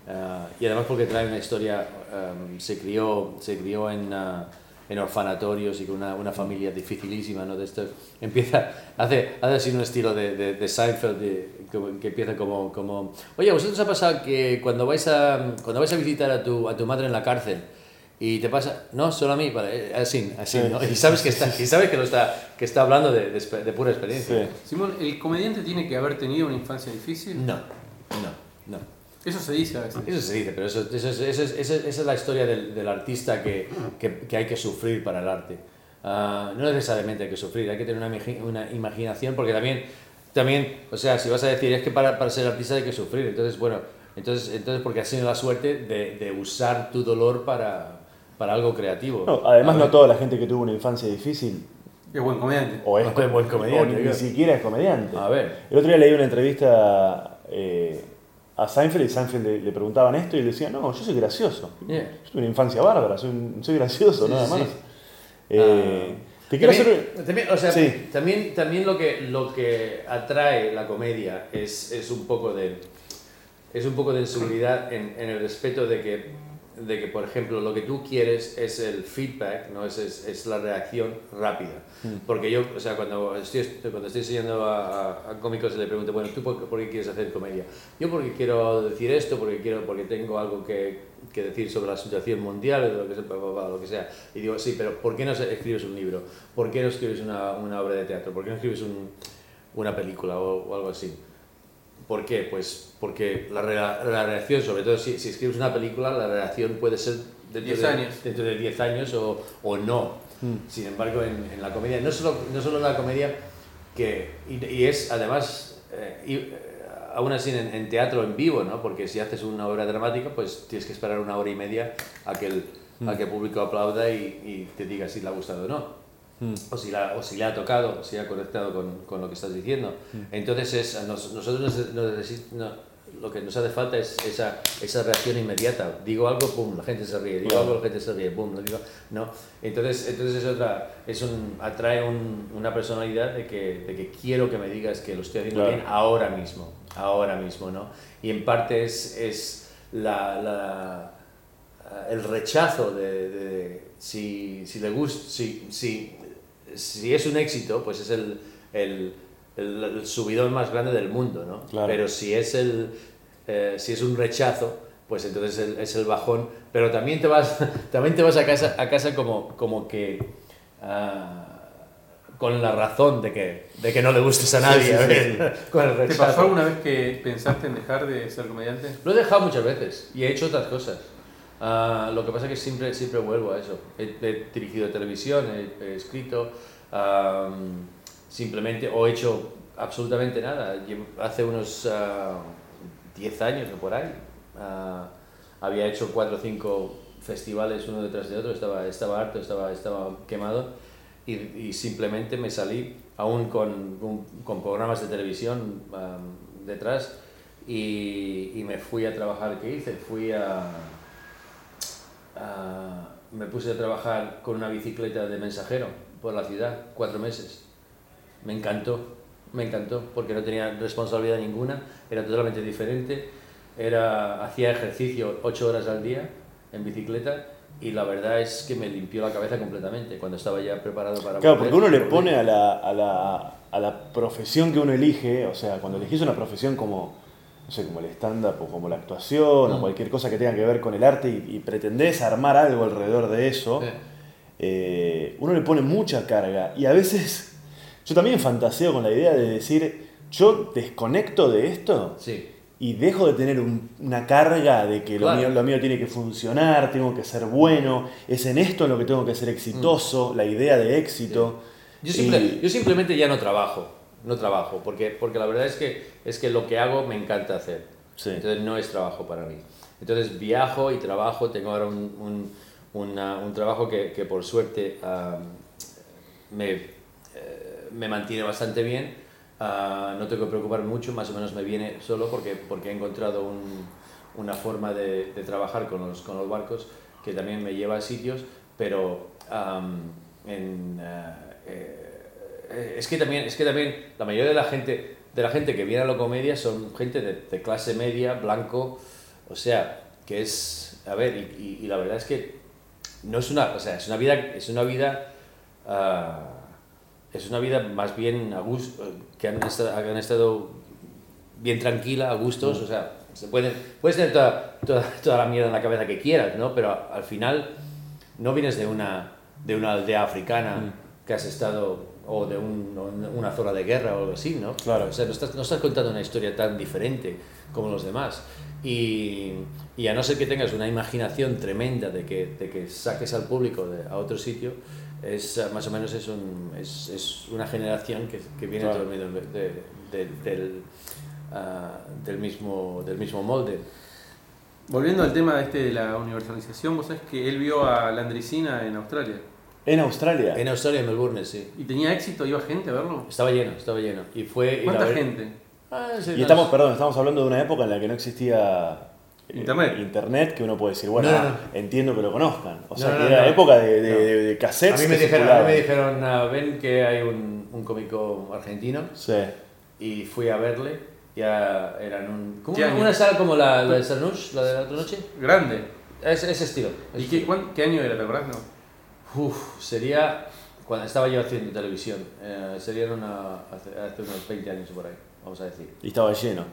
ah, y además porque trae una historia, um, se crió, se crió en, ah, en orfanatorios y con una, una familia dificilísima, ¿no? De esto, empieza, hace, hace así un estilo de, de, de Seinfeld, de- como- que empieza como, como, oye, ¿a vosotros os ha pasado que cuando vais a, cuando vais a visitar a tu, a tu madre en la cárcel, y te pasa, no, solo a mí, vale, eh, así, así, Sí, ¿no? Y sabes que está, y sabes que, lo está, que está hablando de, de, de pura experiencia. Sí. Simón, ¿el comediante tiene que haber tenido una infancia difícil? No, no, no. Eso se dice a veces. Eso se dice, pero eso, eso es- eso es- esa esa es la historia del, del artista que, que, que hay que sufrir para el arte. Ah, no necesariamente hay que sufrir, hay que tener una, una imaginación, porque también, también, o sea, si vas a decir es que para, para ser artista hay que sufrir, entonces, bueno, entonces, entonces porque has tenido la suerte de, de usar tu dolor para, para algo creativo. No, además, A no toda la gente que tuvo una infancia difícil Es buen comediante. o es, O es buen comediante, o ni claro. siquiera es comediante. A ver. El otro día leí una entrevista eh, a Seinfeld y Seinfeld le, le preguntaban esto y él decía, no, yo soy gracioso. Yeah. Yo tuve una infancia bárbara, soy, soy gracioso, Sí, nada más. sí. Eh, te quiero también, hacer... también, o sea, Sí. también, también lo, que, lo que atrae la comedia es, es un poco de es un poco de inseguridad en, en el respeto de que, de que, por ejemplo, lo que tú quieres es el feedback, ¿no? es, es, es la reacción rápida. Porque yo, o sea, cuando estoy, cuando estoy enseñando a, a- cómicos le pregunto, bueno, ¿tú por, qué- por qué quieres hacer comedia? Yo porque quiero decir esto, porque, quiero, porque tengo algo que, que decir sobre la situación mundial, o lo que sea, lo que sea. Y digo, sí, pero ¿por qué no escribes un libro? ¿Por qué no escribes una, una obra de teatro? ¿Por qué no escribes un- una película o, o algo así? ¿Por qué? Pues porque la, la reacción, sobre todo si, si escribes una película, la reacción puede ser dentro 10 de, años. dentro de 10 años o, o no. Sin embargo, en, en la comedia, no solo, no solo la comedia, que, y, y es además, eh, y, eh, aún así en, en teatro en vivo, ¿no? porque si haces una obra dramática, pues tienes que esperar una hora y media a que el, a que el público aplauda y, y te diga si le ha gustado o no o si, la- o si le ha tocado, o si ha conectado con, con lo que estás diciendo. Entonces, es, nos- nosotros nos- nos lo que nos hace falta es esa, esa reacción inmediata. Digo algo, pum, la gente se ríe. Digo Claro. algo, la gente se ríe, pum, lo digo, ¿no? Entonces, entonces es otra, es un, atrae un- una personalidad de que, de que quiero que me digas que lo estoy haciendo Claro. bien ahora mismo, ahora mismo, ¿no? Y en parte es, es la, la- el rechazo de, de si, si le gusta, si, si, si es un éxito, pues es el, el, el, el subidón más grande del mundo, ¿no? Claro. Pero si es, el, eh, si es un rechazo, pues entonces el- es el bajón. Pero también te vas, también te vas a casa, a casa como, como que... ah, con la razón de que, de que no le gustes a nadie, sí, a sí, con el ¿Te rechazo. pasó alguna vez que pensaste en dejar de ser comediante? Lo he dejado muchas veces y he hecho otras cosas. Ah, lo que pasa es que siempre, siempre vuelvo a eso. He, he dirigido televisión, he, he escrito, am, simplemente, o he hecho absolutamente nada. Hace unos, ah, 10 años o por ahí. Ah, había hecho cuatro o cinco festivales uno detrás de otro, estaba, estaba harto, estaba, estaba quemado y, y simplemente me salí, aún con, con, con programas de televisión ah, detrás, y, y me fui a trabajar. ¿Qué hice? Fui a, a- me puse a trabajar con una bicicleta de mensajero por la ciudad, cuatro meses. Me encantó, me encantó, porque no tenía responsabilidad ninguna, era totalmente diferente, era, hacía ejercicio ocho horas al día en bicicleta y la verdad es que me limpió la cabeza completamente cuando estaba ya preparado para Claro, volver. porque uno le pone a la, a, la, a la profesión que uno elige, o sea, cuando elegís una profesión como, no sé, como el stand-up o como la actuación o Mm. cualquier cosa que tenga que ver con el arte y, y pretendés armar algo alrededor de eso, Sí. eh, uno le pone mucha carga. Y a veces yo también fantaseo con la idea de decir, yo desconecto de esto Sí, y dejo de tener un- una carga de que lo, mío, lo mío tiene que funcionar, tengo que ser bueno, es en esto en lo que tengo que ser exitoso, la idea de éxito. Yo, simple- Y- yo simplemente ya no trabajo, no trabajo, porque, porque la verdad es que, es que lo que hago me encanta hacer. Sí. Entonces no es trabajo para mí. Entonces viajo y trabajo, tengo ahora un, un, una- un trabajo que, que por suerte me, eh, me mantiene bastante bien. Ah, no tengo que preocuparme mucho, más o menos me viene solo porque, porque he encontrado un- una forma de, de trabajar con los, con los barcos que también me lleva a sitios, pero en, ah, eh, es, que también, es que también la mayoría de la gente, de la gente que viene a la comedia son gente de, de clase media, blanco, o sea, que es, a ver, y, y- y la verdad es que no es una, o sea, es una vida, es una vida, ah, es una vida más bien a gusto, que han estado, han estado bien tranquila, a gustos, o sea, se pueden, puedes tener toda, toda, toda la mierda en la cabeza que quieras, ¿no? Pero al final no vienes de una, de una aldea africana que has estado, o de un- una zona de guerra o algo así, ¿no? Claro. O sea, no estás, no estás contando una historia tan diferente como los demás. Y, y a no ser que tengas una imaginación tremenda de que, de que saques al público de- a otro sitio, es eh, más o menos es, un, es, es una generación que, que viene Claro. todo el mundo de- de- del, ah, del, mismo, del mismo molde. Volviendo al tema este de la universalización, vos sabés que él vio a Landricina en Australia. En Australia. En Australia, en Melbourne, sí. ¿Y tenía éxito? ¿Iba gente a verlo? Estaba lleno, estaba lleno. Y fue... ¿Cuánta ver- gente? Ah, sí, Y no, estamos, perdón, estamos hablando de una época en la que no existía eh, Internet. internet, que uno puede decir, bueno, No, no, ah, entiendo que lo conozcan. O sea, No, que no, era no. época de, de, No. de- cassettes. A mí me dijeron, a mí me dijeron ah, ven que hay un, un cómico argentino Sí. y fui a verle. Ya eran un, ¿Qué una, sala como la, la de Sarnuch, la de la otra noche. Grande. Ese, ese estilo. ese ¿Y qué, cuán- qué año era, te acordás? No. Uf, sería cuando estaba yo haciendo televisión. Eh, serían una, hace, hace unos 20 años por ahí, vamos a decir. Y estaba lleno.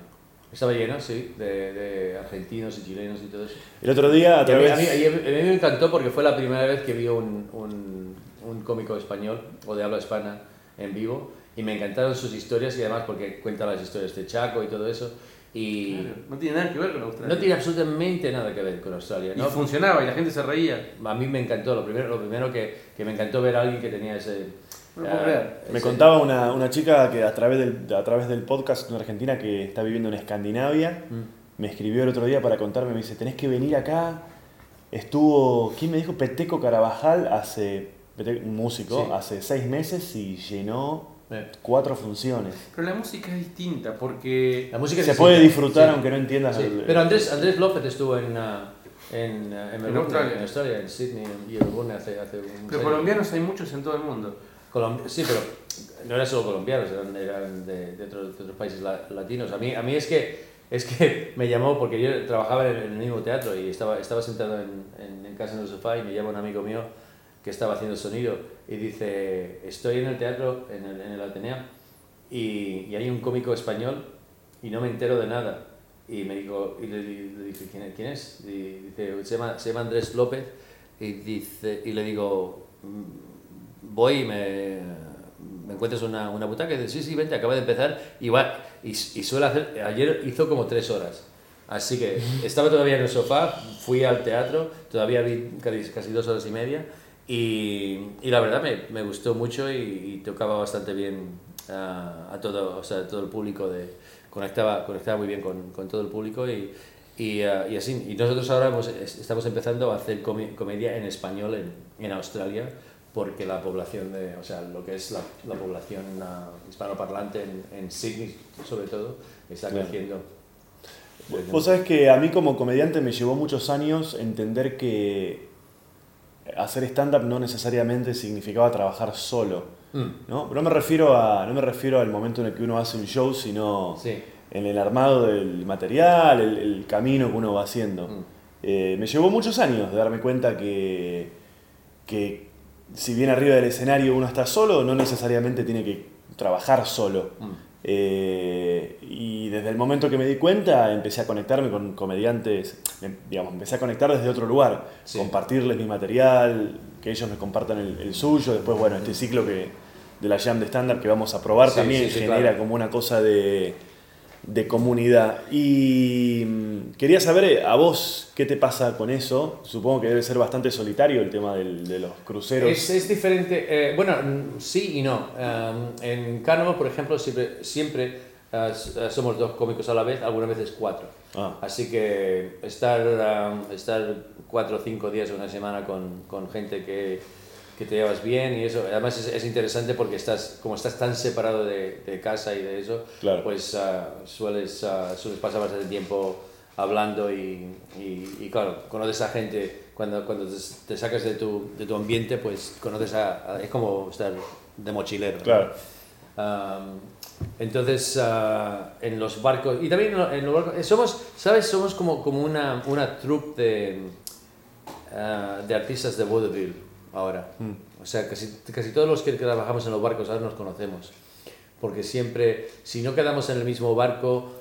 Estaba lleno, sí, de, de argentinos y chilenos y todo eso. El otro día, a través. a mí- y a mí- a mí me encantó porque fue la primera vez que vi un, un, un cómico español o de habla hispana en vivo y me encantaron sus historias y además porque cuenta las historias de Chaco y todo eso y Claro, No tiene nada que ver con Australia. no tiene absolutamente nada que ver con Australia. Y ¿no? funcionaba y la gente se reía. A mí me encantó, lo primero, lo primero que, que me encantó ver a alguien que tenía ese... No lo puedo ah, creer. Me ese- contaba una, una chica que a través, del, a través del podcast, una argentina que está viviendo en Escandinavia, Mm. me escribió el otro día para contarme, me dice, tenés que venir acá. Estuvo, ¿quién me dijo? Peteco Carabajal, hace, un músico, Sí. hace seis meses y llenó cuatro funciones. Pero la música es distinta porque La música Se puede disfrutar Sí. aunque no entiendas Sí, el- Pero Andrés, Andrés López estuvo en, ah, en, ah, en, Melbourne, Australia. en Australia, en Sydney y en Melbourne hace, hace un Pero colombianos hay muchos en todo el mundo. Colom- sí, pero no eran solo colombianos, eran, eran de, de otros, de otros países la- latinos. A mí, a mí es, que, es que me llamó porque yo trabajaba en el mismo teatro y estaba, estaba sentado en, en, en casa en el sofá y me llama un amigo mío que estaba haciendo sonido y dice, estoy en el teatro, en el, en el Ateneo, y, y hay un cómico español y no me entero de nada. Y me digo, y le, le dije, ¿quién? ¿Quién es? Y dice, se llama, se llama Andrés López. Y, dice, y le digo, "Mm, voy y me, me encuentras una, una butaca. Y dice, sí, sí, vente, acaba de empezar. Y, va, y, y suele hacer, ayer hizo como tres horas. Así que estaba todavía en el sofá, fui al teatro, todavía vi casi, casi dos horas y media. Y, y la verdad me, me gustó mucho y, y tocaba bastante bien a, a todo, o sea, todo el público de, conectaba, conectaba muy bien con, con todo el público y, y, ah, y así. Y nosotros ahora hemos- es- estamos empezando a hacer comi- comedia en español en, en Australia porque la población de, o sea, lo que es la, la población ah, hispanoparlante en, en Sydney sobre todo está creciendo. Vos sabés que a mí como comediante me llevó muchos años entender que hacer stand-up no necesariamente significaba trabajar solo. Mm. ¿no? Pero no me, refiero a, no me refiero al momento en el que uno hace un show, sino Sí. en el armado del material, el, el camino que uno va haciendo. Mm. Eh, me llevó muchos años de darme cuenta que, que si bien arriba del escenario uno está solo, no necesariamente tiene que trabajar solo. Mm. Eh, y desde el momento que me di cuenta empecé a conectarme con comediantes, em, digamos, empecé a conectar desde otro lugar, Sí. compartirles mi material, que ellos me compartan el, el suyo, después bueno, este ciclo que, de la Jam de estándar que vamos a probar Sí, también sí, genera claro. como una cosa de, de comunidad. Y mm, quería saber eh, a vos qué te pasa con eso, supongo que debe ser bastante solitario el tema del- de los cruceros. Es, es diferente, eh, bueno, mm, sí y no. Um, en Carnival, por ejemplo, siempre, siempre s- uh, somos dos cómicos a la vez, algunas veces cuatro. Ah. Así que estar, um, estar cuatro o cinco días o una semana con, con gente que, que te llevas bien y eso, además es, es interesante porque estás, como estás tan separado de, de casa y de eso, Claro. pues uh, sueles, uh, sueles pasar bastante tiempo hablando y, y, y claro, conoces a gente, cuando, cuando te, te sacas de tu, de tu ambiente, pues conoces a, a- es como estar de mochilero. ¿no? Claro. Um, entonces, ah, en los barcos, y también en lo- en los barcos, eh, somos, ¿sabes? Somos como, como una, una troupe de, de artistas de vaudeville ahora. O sea, casi, casi todos los que trabajamos en los barcos ahora nos conocemos. Porque siempre, si no quedamos en el mismo barco,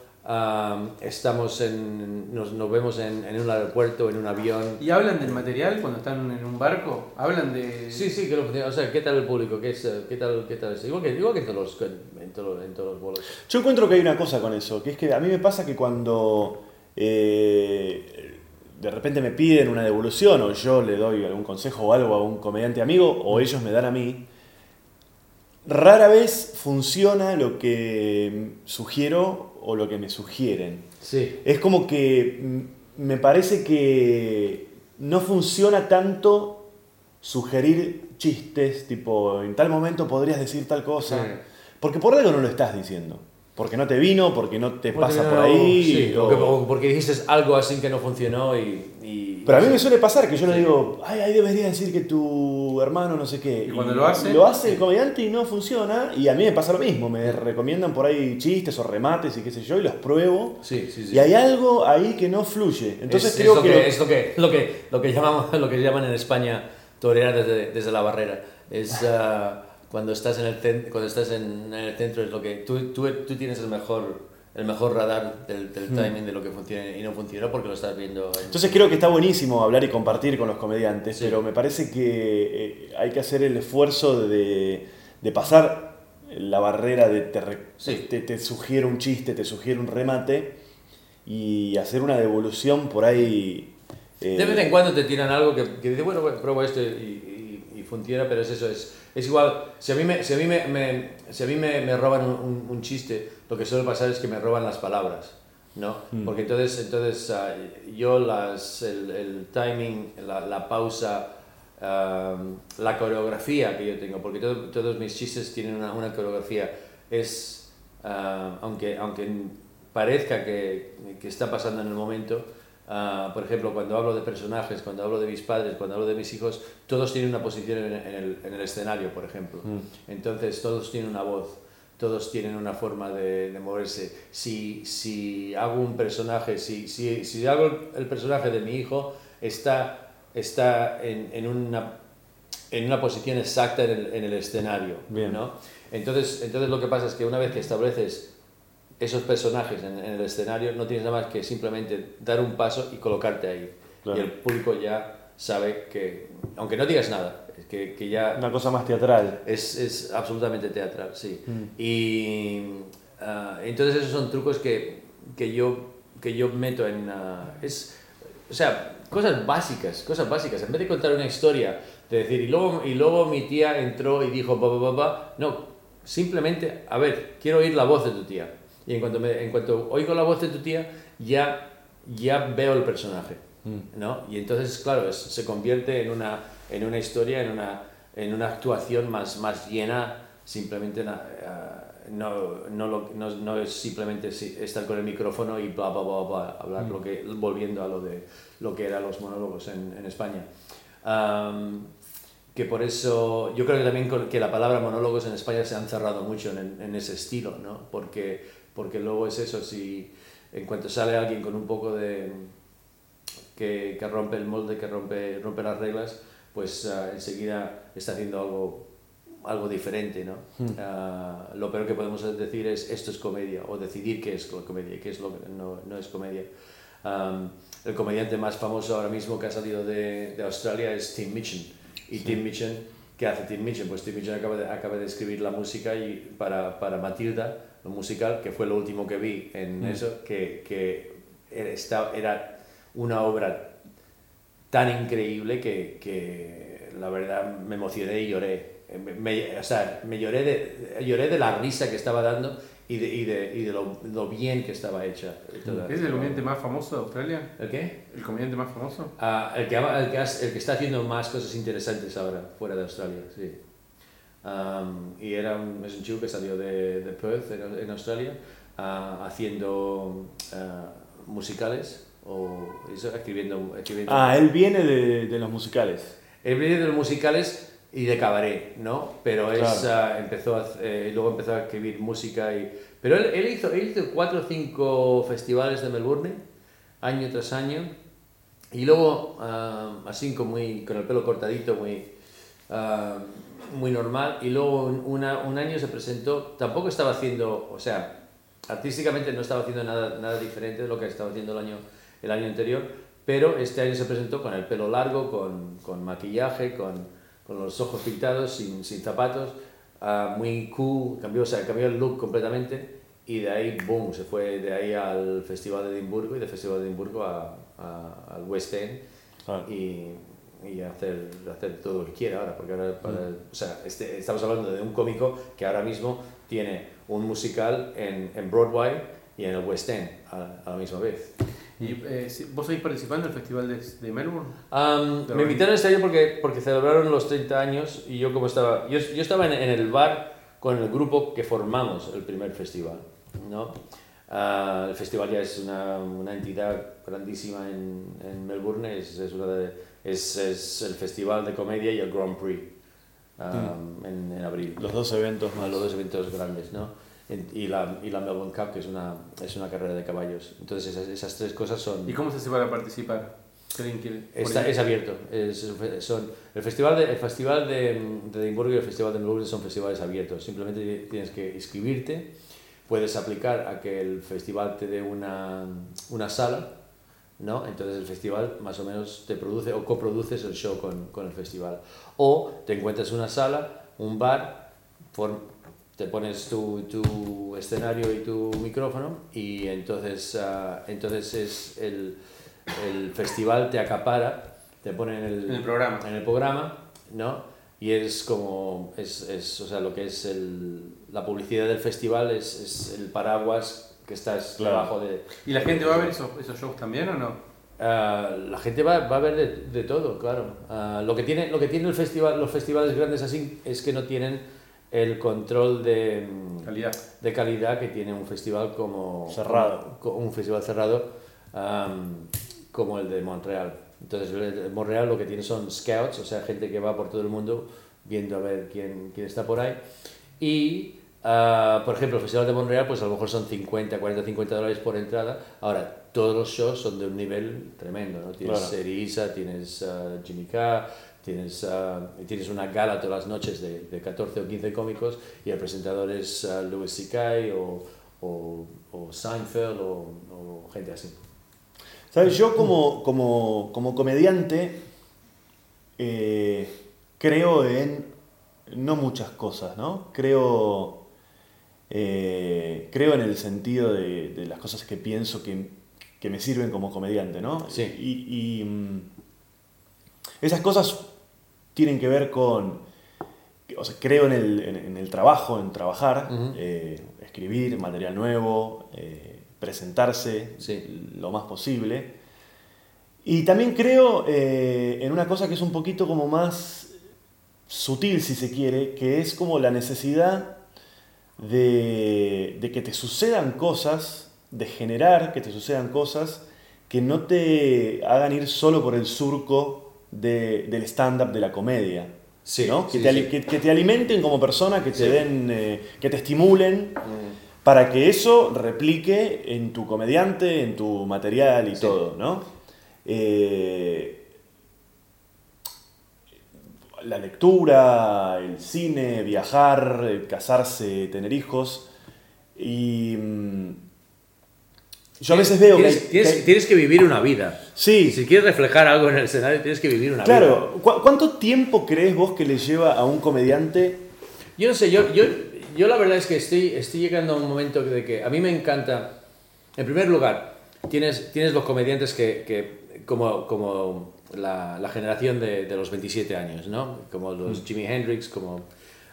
estamos en, nos, nos vemos en, en un aeropuerto, en un avión. ¿Y hablan del material cuando están en un barco? ¿Hablan de...? Sí, sí, que lo, o sea, ¿qué tal el público? ¿Qué, es, qué tal, qué tal es? Igual que, igual que en todos los, en todos, en todos los bolos. Yo encuentro que hay una cosa con eso, que es que a mí me pasa que cuando eh, de repente me piden una devolución o yo le doy algún consejo o algo a un comediante amigo o ellos me dan a mí, rara vez funciona lo que sugiero o lo que me sugieren. Sí. Es como que mm, me parece que no funciona tanto sugerir chistes, tipo, en tal momento podrías decir tal cosa. Sí. Porque por algo no lo estás diciendo. Porque no te vino, porque no te Porque pasa no- por ahí. sí, o- o, que- o porque dijiste algo así que no funcionó y... y- Pero a mí me suele pasar que yo le digo, ay, ahí debería decir que tu hermano no sé qué. Y cuando lo hace- Lo hace el comediante y no funciona. Y a mí me pasa lo mismo. Me recomiendan por ahí chistes o remates y qué sé yo, y los pruebo. Sí, sí, sí. Y hay algo ahí que no fluye. Entonces es, creo es lo que, que, lo- es lo que, lo que, lo que llamamos, lo que llaman en España torear desde, desde la barrera. Es ah, cuando estás en el cuando estás en, el centro es lo que tú, tú, tú tienes el mejor el mejor radar del, del timing de lo que funciona y no funciona porque lo estás viendo. en- Entonces creo que está buenísimo hablar y compartir con los comediantes, Sí. pero me parece que eh, hay que hacer el esfuerzo de, de pasar la barrera de te, Sí. te, te sugiero un chiste, te sugiero un remate y hacer una devolución por ahí. eh, De vez en cuando te tiran algo que, que dice, bueno, bueno, pruebo esto y funciona, pero es eso, es, es igual. Si a mí, me, si a mí, me, me- si a mí me, me roban un, un- chiste, lo que suele pasar es que me roban las palabras, ¿no? Porque entonces, entonces ah, yo las, el, el timing, la, la pausa, ah, la coreografía que yo tengo, porque todo- todos mis chistes tienen una, una coreografía, es, ah, aunque, aunque parezca que, que está pasando en el momento, ah, por ejemplo, cuando hablo de personajes, cuando hablo de mis padres, cuando hablo de mis hijos, todos tienen una posición en, en el, en el escenario, por ejemplo. Entonces, todos tienen una voz, todos tienen una forma de, de moverse. Si, si hago un personaje, si, si, si hago el personaje de mi hijo, está, está en, en una en una posición exacta en el, en el escenario. Bien. ¿no? Entonces, entonces lo que pasa es que una vez que estableces esos personajes en, en el escenario, no tienes nada más que simplemente dar un paso y colocarte ahí. Claro. Y el público ya sabe que, aunque no digas nada, que, que ya Una cosa más teatral. es, es absolutamente teatral, sí. Mm. Y ah, entonces esos son trucos que, que, yo, que yo meto en... ah, es, o sea, cosas básicas, cosas básicas. En vez de contar una historia, de decir, y luego, y luego mi tía entró y dijo, pa, pa, pa, pa", no, simplemente, a ver, quiero oír la voz de tu tía. Y en cuanto, me, en cuanto oigo la voz de tu tía, ya, ya veo el personaje. Mm. ¿no? Y entonces, claro, es- se convierte en una, en una historia, en una, en una actuación más, más llena, simplemente na- eh, no, no, lo- no, no es simplemente si- estar con el micrófono y bla, bla, bla, bla, hablar, lo que, volviendo a lo, de, lo que eran los monólogos en, en España. Am, que por eso yo creo que también con- que la palabra monólogos en España se han cerrado mucho en, en ese estilo, ¿no? Porque, porque luego es eso, si en cuanto sale alguien con un poco de, que, que rompe el molde, que rompe, rompe las reglas, pues ah, enseguida está haciendo algo, algo diferente, ¿no? Ah, lo peor que podemos decir es esto es comedia, o decidir qué es comedia y qué es lo que no, no es comedia. Am, el comediante más famoso ahora mismo que ha salido de, de Australia es Tim Minchin. Y Tim Minchin, ¿qué hace Tim Minchin? Pues Tim Minchin acaba de, acaba de escribir la música y para, para Matilda, lo musical, que fue lo último que vi en eso, que, que era, era una obra tan increíble que, que la verdad me emocioné y lloré. Me, me- o sea, me lloré de, lloré de la risa que estaba dando y de, y de, y de lo, lo bien que estaba hecha. toda- ¿Es el comediante más famoso de Australia? ¿El qué? ¿El comediante más famoso? Ah, el, que, el, que el que está haciendo más cosas interesantes ahora, fuera de Australia, sí. Am, y era un, es un chico que salió de, de Perth, en, en Australia, ah, haciendo ah, musicales o eso, escribiendo... escribiendo Ah, él viene de, de los musicales. Él viene de los musicales y de cabaret, ¿no? Pero es, Claro. ah, empezó a, eh, luego empezó a escribir música y... Pero él, él hizo, él hizo cuatro o cinco festivales de Melbourne, año tras año, y luego, así como muy, con el pelo cortadito, muy, ah, muy normal, y luego un, una- un año se presentó, tampoco estaba haciendo, o sea, artísticamente no estaba haciendo nada, nada diferente de lo que estaba haciendo el año, el año anterior, pero este año se presentó con el pelo largo, con, con maquillaje, con, con los ojos pintados, sin, sin zapatos, ah, muy cool, cambió, o sea, cambió el look completamente y de ahí, boom, se fue de ahí al Festival de Edimburgo y del Festival de Edimburgo a, a- al West End y, y hacer, hacer todo lo que quiera ahora, porque ahora, para- o sea, este- estamos hablando de un cómico que ahora mismo tiene un musical en, en Broadway y en el West End a, a la misma vez. ¿Y eh, vos seguís participando en el festival de, de Melbourne? Pero me invitaron este año porque, porque celebraron los 30 años y yo como estaba, yo, yo estaba en, en el bar con el grupo que formamos el primer festival, ¿no? Ah, el festival ya es una, una entidad grandísima en, en Melbourne, es, es, una de- es, es el festival de comedia y el Grand Prix am, en, en abril Los dos eventos más. los dos eventos grandes, ¿no? En- Y la, y la Melbourne Cup, que es una, es una carrera de caballos. Entonces esas, esas tres cosas son... ¿Y cómo se hace para participar? Está, es abierto. Es, son, el festival, de, el festival de, de Edimburgo y el festival de Melbourne son festivales abiertos. Simplemente tienes que inscribirte, puedes aplicar a que el festival te dé una, una sala, ¿no? Entonces el festival más o menos te produce o coproduces el show con, con el festival. O te encuentras una sala, un bar, te pones tu, tu escenario y tu micrófono y entonces, ah, entonces es el, el festival te acapara, te pone en el, En el programa. en el programa, ¿no? Y es como, es, es, o sea, lo que es el, la publicidad del festival es, es el paraguas que estás Claro. debajo de... ¿Y la gente va a ver esos, esos shows también o no? Ah, la gente va, va a ver de, de todo, claro. Ah, lo que tiene, lo que tiene el festival, los festivales grandes así es que no tienen el control de, mm, Calidad. de calidad que tiene un festival como Cerrado. como- un festival cerrado am, como el de Montreal. Entonces, de Montreal lo que tiene son scouts, o sea, gente que va por todo el mundo viendo a ver quién, quién está por ahí. Y, ah, por ejemplo, el Festival de Montreal, pues a lo mejor son 50, 40, 50 dólares por entrada. Ahora, todos los shows son de un nivel tremendo, ¿no? Tienes Claro. Tienes ah, Jimmy Carr, tienes, ah, tienes una gala todas las noches de, de 14 o 15 cómicos y el presentador es Louis C.K. o, o, o Seinfeld o, o gente así. ¿Sabes? Yo como, como, como comediante eh, creo en no muchas cosas, ¿no? Creo, eh, creo en el sentido de, de las cosas que pienso que, que me sirven como comediante, ¿no? Sí. Y, y, mm, esas cosas tienen que ver con... o sea, creo en el, en- en el trabajo, en trabajar, Ujú. eh, escribir material nuevo, eh, presentarse Sí. lo más posible. Y también creo eh, en una cosa que es un poquito como más sutil, si se quiere, que es como la necesidad de, de que te sucedan cosas, de generar que te sucedan cosas que no te hagan ir solo por el surco de- del stand-up, de la comedia. Sí, ¿no? que, te, ali- sí. que- que te alimenten como persona, que te den, eh, que te estimulen, Mm. para que eso replique en tu comediante, en tu material y todo, ¿no? Eh, la lectura, el cine, viajar, eh, casarse, tener hijos. Y mm, yo a veces veo que... Tienes, que tienes que vivir una vida. Sí, Si quieres reflejar algo en el escenario, tienes que vivir una vida. claro. ¿Cu- ¿Cuánto tiempo crees vos que le lleva a un comediante? Yo no sé, yo, yo, yo la verdad es que estoy, estoy llegando a un momento de que a mí me encanta, en primer lugar, tienes, tienes los comediantes que, que como, como la, la generación de, de los 27 años, ¿no? Como los Jimi Hendrix, como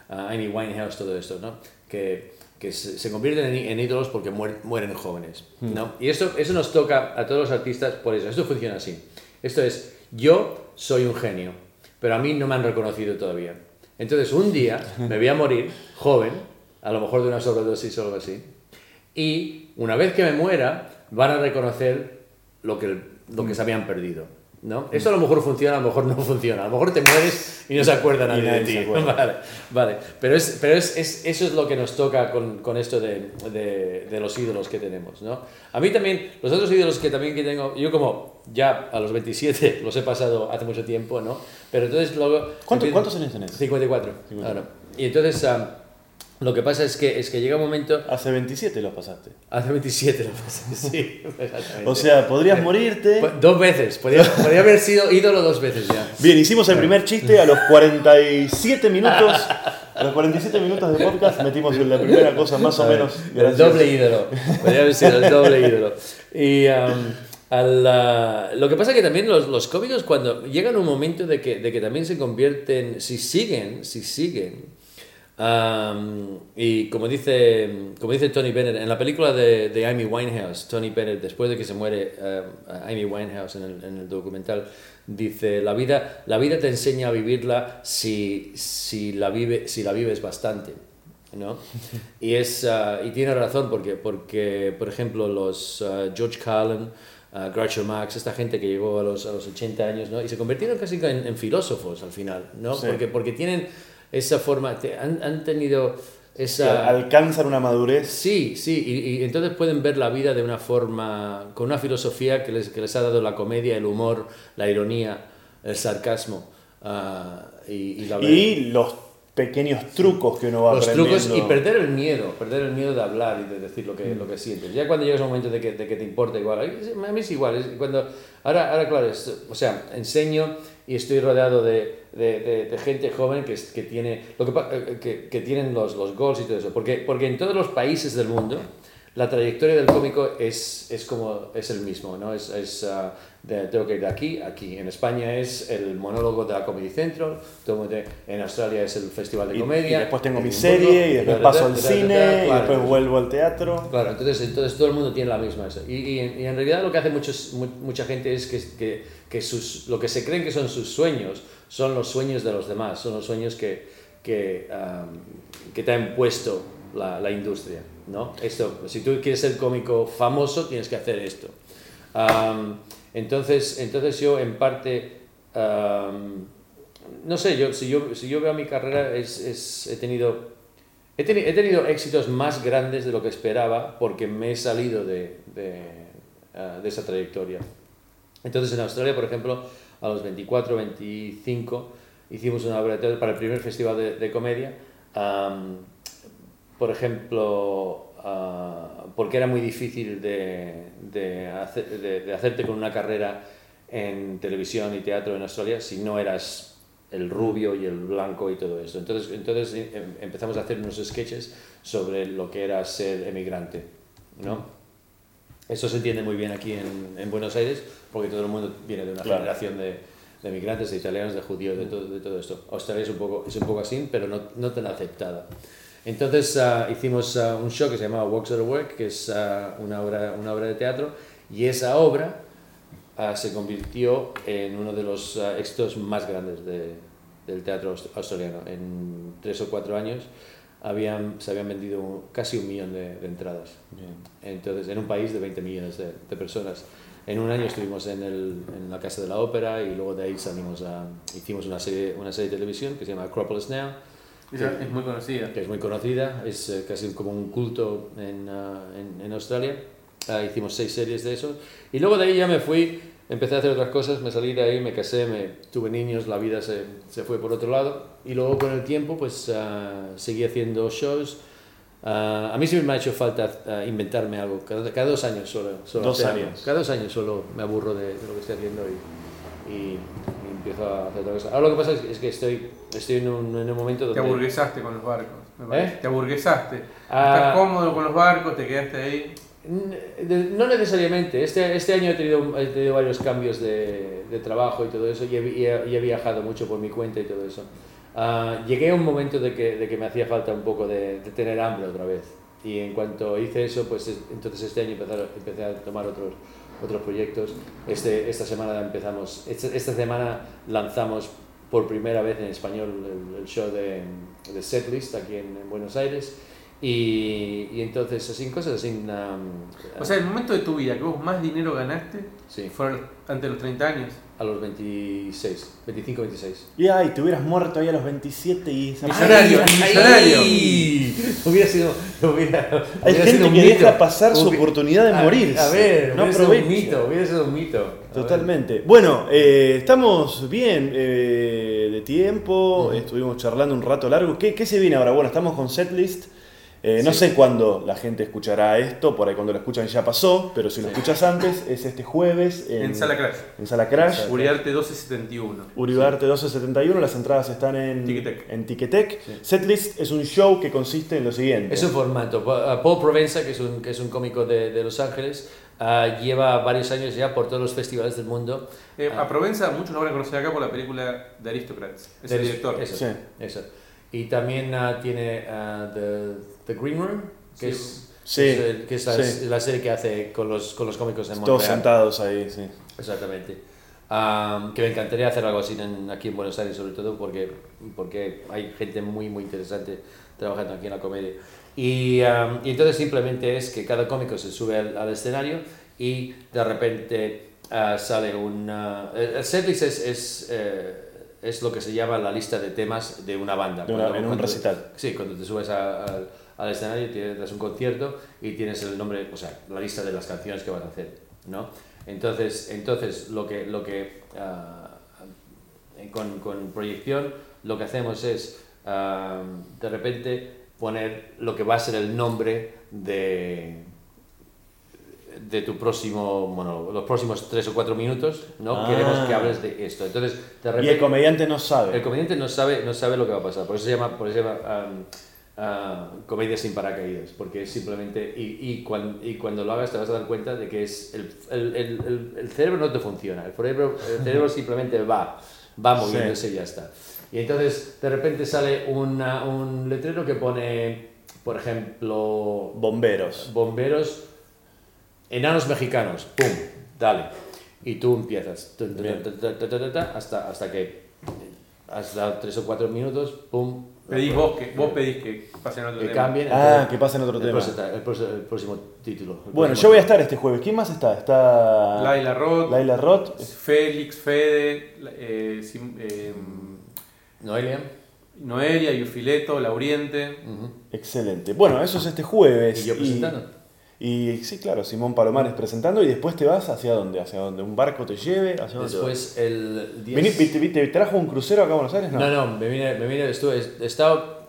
ah, Amy Winehouse, todo esto, ¿no? Que, que se, se convierten en, en ídolos porque muer- mueren jóvenes, ¿no? Y esto, eso nos toca a todos los artistas por eso, esto funciona así. Esto es, yo soy un genio, pero a mí no me han reconocido todavía. Entonces, un día me voy a morir joven, a lo mejor de una sobredosis o algo así, y una vez que me muera, van a reconocer lo que, lo que se habían perdido. ¿No? Esto a lo mejor funciona, a lo mejor no funciona. A lo mejor te mueres y no se acuerda nadie de nadie ti. se acuerda. Vale, vale. Pero, es, pero es, es- eso es lo que nos toca con, con esto de, de- de los ídolos que tenemos. ¿no? A mí también, los otros ídolos que también que tengo, yo como ya a los 27 los he pasado hace mucho tiempo, ¿no? Pero entonces luego... ¿Cuánto- ¿Cuántos años tenés? 54. 54. ahora. Y entonces ah, lo que pasa es que, es que llega un momento... Hace 27 los pasaste. Hace 27 lo pasé, sí. O sea, podrías morirte. Pues, Dos veces, podría, podría haber sido ídolo dos veces ya. Bien, hicimos el primer chiste a los 47 minutos. A los 47 minutos de podcast metimos la primera cosa más o menos El graciosa. doble ídolo. Podría haber sido el doble ídolo. Y um, al, lo que pasa es que también los, los cómicos cuando llegan a un momento de que, de que también se convierten, si siguen, si siguen, um, y como dice, como dice Tony Bennett, en la película de, de Amy Winehouse, Tony Bennett, después de que se muere um, Amy Winehouse en el, en el documental, dice, la vida, la vida te enseña a vivirla si, si, la, vive, si la vives bastante. ¿no? Y, es, ah, y tiene razón porque, porque por ejemplo, los ah, George Carlin, ah, Groucho Marx, esta gente que llegó a los, a los 80 años ¿no? y se convirtieron casi en, en filósofos al final, ¿no? Sí. porque, porque tienen esa forma, te- han, han tenido esa... alcanzan una madurez. Sí, sí, y, y entonces pueden ver la vida de una forma, con una filosofía que les, que les ha dado la comedia, el humor, la ironía, el sarcasmo. ah, y, y la Y los pequeños trucos que uno va los aprendiendo. trucos y perder el miedo, perder el miedo de hablar y de decir lo que, lo que sientes. Ya cuando llegas a un momento de que, de que te importa igual, a mí es igual, es cuando, ahora, ahora claro, es- o sea, enseño y estoy rodeado de, de, de- de gente joven que, que tiene, lo que, eh, que, que tienen los, los goals y todo eso, porque, porque en todos los países del mundo la trayectoria del cómico es, es como es el mismo, ¿no? Es, es de, tengo que ir de aquí a aquí. En España es el monólogo de la Comedy Central, en Australia es el Festival de Y- Comedia. y después tengo en mi serie, y después paso al cine, y después vuelvo al teatro. Claro, entonces, entonces todo el mundo tiene la misma eso. Y, y, y en realidad lo que hace muchos, mu- mucha gente es que, que, que sus, lo que se creen que son sus sueños son los sueños de los demás, son los sueños que, que, am, que te ha impuesto la, la industria. ¿no? Esto, si tú quieres ser cómico famoso, tienes que hacer esto. Am, entonces, entonces yo en parte... am, no sé, yo, si, yo, si yo veo mi carrera, es, es- he, tenido, he, teni- he tenido éxitos más grandes de lo que esperaba porque me he salido de, de, ah, de esa trayectoria. Entonces en Australia, por ejemplo, a los 24, 25, hicimos una obra para el primer festival de, de comedia. Am, por ejemplo, ah, porque era muy difícil de, de- de hacerte con una carrera en televisión y teatro en Australia si no eras el rubio y el blanco y todo eso. Entonces, entonces em- empezamos a hacer unos sketches sobre lo que era ser emigrante, ¿no? Eso se entiende muy bien aquí en, en Buenos Aires porque todo el mundo viene de una Claro. generación de, de migrantes, de italianos, de judíos, de todo, de todo esto. Australia es un poco, es un poco así, pero no, no tan aceptada. Entonces ah, hicimos ah, un show que se llamaba Walks at Work, que es ah, una, obra, una obra de teatro, y esa obra se convirtió en uno de los éxitos más grandes de- del teatro aus- australiano. En tres o cuatro años habían, se habían vendido casi un millón de, de entradas. Bien. Entonces, en un país de 20 millones de, de personas. En un año estuvimos en, el, en la Casa de la Ópera y luego de ahí salimos a, hicimos una serie, una serie de televisión que se llama Acropolis Now, es muy conocida. que es muy conocida, es eh, casi como un culto en, ah, en, en Australia. Ah, hicimos seis series de eso. Y luego de ahí ya me fui, empecé a hacer otras cosas, me salí de ahí, me casé, me, tuve niños, la vida se, se fue por otro lado. Y luego con el tiempo pues ah, seguí haciendo shows. Ah, a mí siempre me ha hecho falta ah, inventarme algo. Cada, cada dos años solo. solo Dos hacer algo. años. Cada dos años solo me aburro de, de lo que estoy haciendo y, y- y empiezo a hacer otra cosa. Ahora lo que pasa es, es que estoy, estoy en, un, en un momento Te donde... aburguesaste con los barcos. ¿Eh? Te aburguesaste. Estás cómodo con los barcos, te quedaste ahí. No necesariamente. Este, este año he tenido, he tenido varios cambios de, de trabajo y todo eso y he, y he- y he viajado mucho por mi cuenta y todo eso. Ah, llegué a un momento de que, de que me hacía falta un poco de, de tener hambre otra vez. Y en cuanto hice eso, pues es- entonces este año empezar- empecé a tomar otros, otros proyectos. Este, esta semana empezamos, esta, esta semana lanzamos por primera vez en español el, el show de, de Setlist aquí en, en Buenos Aires. Y, y entonces, así, cosas así. um, O sea, el momento de tu vida que vos más dinero ganaste sí, fue antes de los 30 años. a los 26, 25, 26. Y ay, te hubieras muerto ahí a los 27 y... Millonario, millonario. Hubiera sido. Hubiera, Hay hubiera gente sido un que mito. deja pasar su Hubi- oportunidad de A- morirse. A ver, no hubiera sido un mito, hubiera sido un mito. Totalmente. Bueno, eh, estamos bien eh, de tiempo, estuvimos charlando un rato largo. ¿Qué, qué se viene ahora? Bueno, estamos con setlist. Eh, no Sí. sé cuándo la gente escuchará esto, por ahí cuando lo escuchan ya pasó, pero si lo Sí. escuchas antes, es este jueves En, Sala Crash. en Sala Crash. Uriarte 1271. Uriarte 1271, las entradas están en Ticketek. en Ticketek. Sí. Setlist es un show que consiste en lo siguiente. Es un formato. Pa- Paul Provenza, que es un, que es un cómico de, de Los Ángeles, ah, lleva varios años ya por todos los festivales del mundo. Eh. A Provenza muchos lo van a conocer acá por la película de Aristocrats. Es el director. Eso, Sí. eso. Y también ah, tiene ah, the, the Green Room, que Sí. es, Sí, que es, el- que es la, sí. la serie que hace con los, con los cómicos en Todos Montreal. sentados ahí, sí. Exactamente. Am, que me encantaría hacer algo así en- aquí en Buenos Aires, sobre todo porque, porque hay gente muy, muy interesante trabajando aquí en la comedia. Y, am, y entonces simplemente es que cada cómico se sube al, al escenario y de repente ah, sale una... El el setlist es, es, eh, es lo que se llama la lista de temas de una banda. De una- Cuando- en un cuando- recital. Sí, cuando te subes a- al- al escenario, tienes un concierto y tienes el nombre, o sea, la lista de las canciones que vas a hacer, ¿no? Entonces, entonces lo que, lo que ah, eh, con, con proyección, lo que hacemos es ah, de repente poner lo que va a ser el nombre de de tu próximo, bueno, los próximos tres o cuatro minutos, ¿no? Ah. Queremos que hables de esto. Entonces, de Y el comediante no sabe. El comediante no sabe, no sabe lo que va a pasar, por eso se llama, por eso se llama um, ah, comedia sin paracaídas, porque es simplemente, y, y, cuan- y cuando lo hagas te vas a dar cuenta de que es el, el, el- el- cerebro no te funciona, el cerebro, el cerebro simplemente va, va Sí. moviéndose y ya está. Y entonces de repente sale una- un letrero que pone, por ejemplo, Bomberos. bomberos, enanos mexicanos, ¡pum! Dale. Y tú empiezas hasta, hasta que has dado tres o cuatro minutos, ¡pum! Pedís vos que, vos pedís que pasen otro que tema. cambien. Ah, entonces, que pasen otro el tema. próximo- el, próximo, el próximo título. el Bueno, próximo yo voy a estar este jueves. ¿Quién más está? Está Laila Roth, Laila Roth. Félix, Fede, eh, Sim- eh, Noelia. Noelia, Yufileto, Lauriente. ujú. Excelente. Bueno, eso es este jueves. Y yo presentando. Y, sí, claro, Simón Palomares presentando. Y después te vas hacia dónde? ¿Hacia dónde? ¿Un barco te lleve? ¿Hacia dónde? Después el 10... Vení- ¿Te, te- te trajo un crucero acá a Buenos Aires? No. No, no, me vine, me vine, estuve, he estado,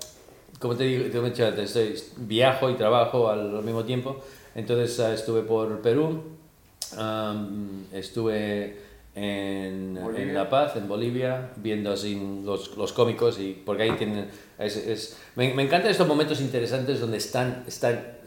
como te digo, te he dicho antes, estoy- viajo y trabajo al, mismo tiempo. Entonces ah, estuve por Perú, am, estuve en, en La Paz, en Bolivia, viendo así los, los cómicos, y porque ahí tienen... Es, es- me, me encantan estos momentos interesantes donde están, están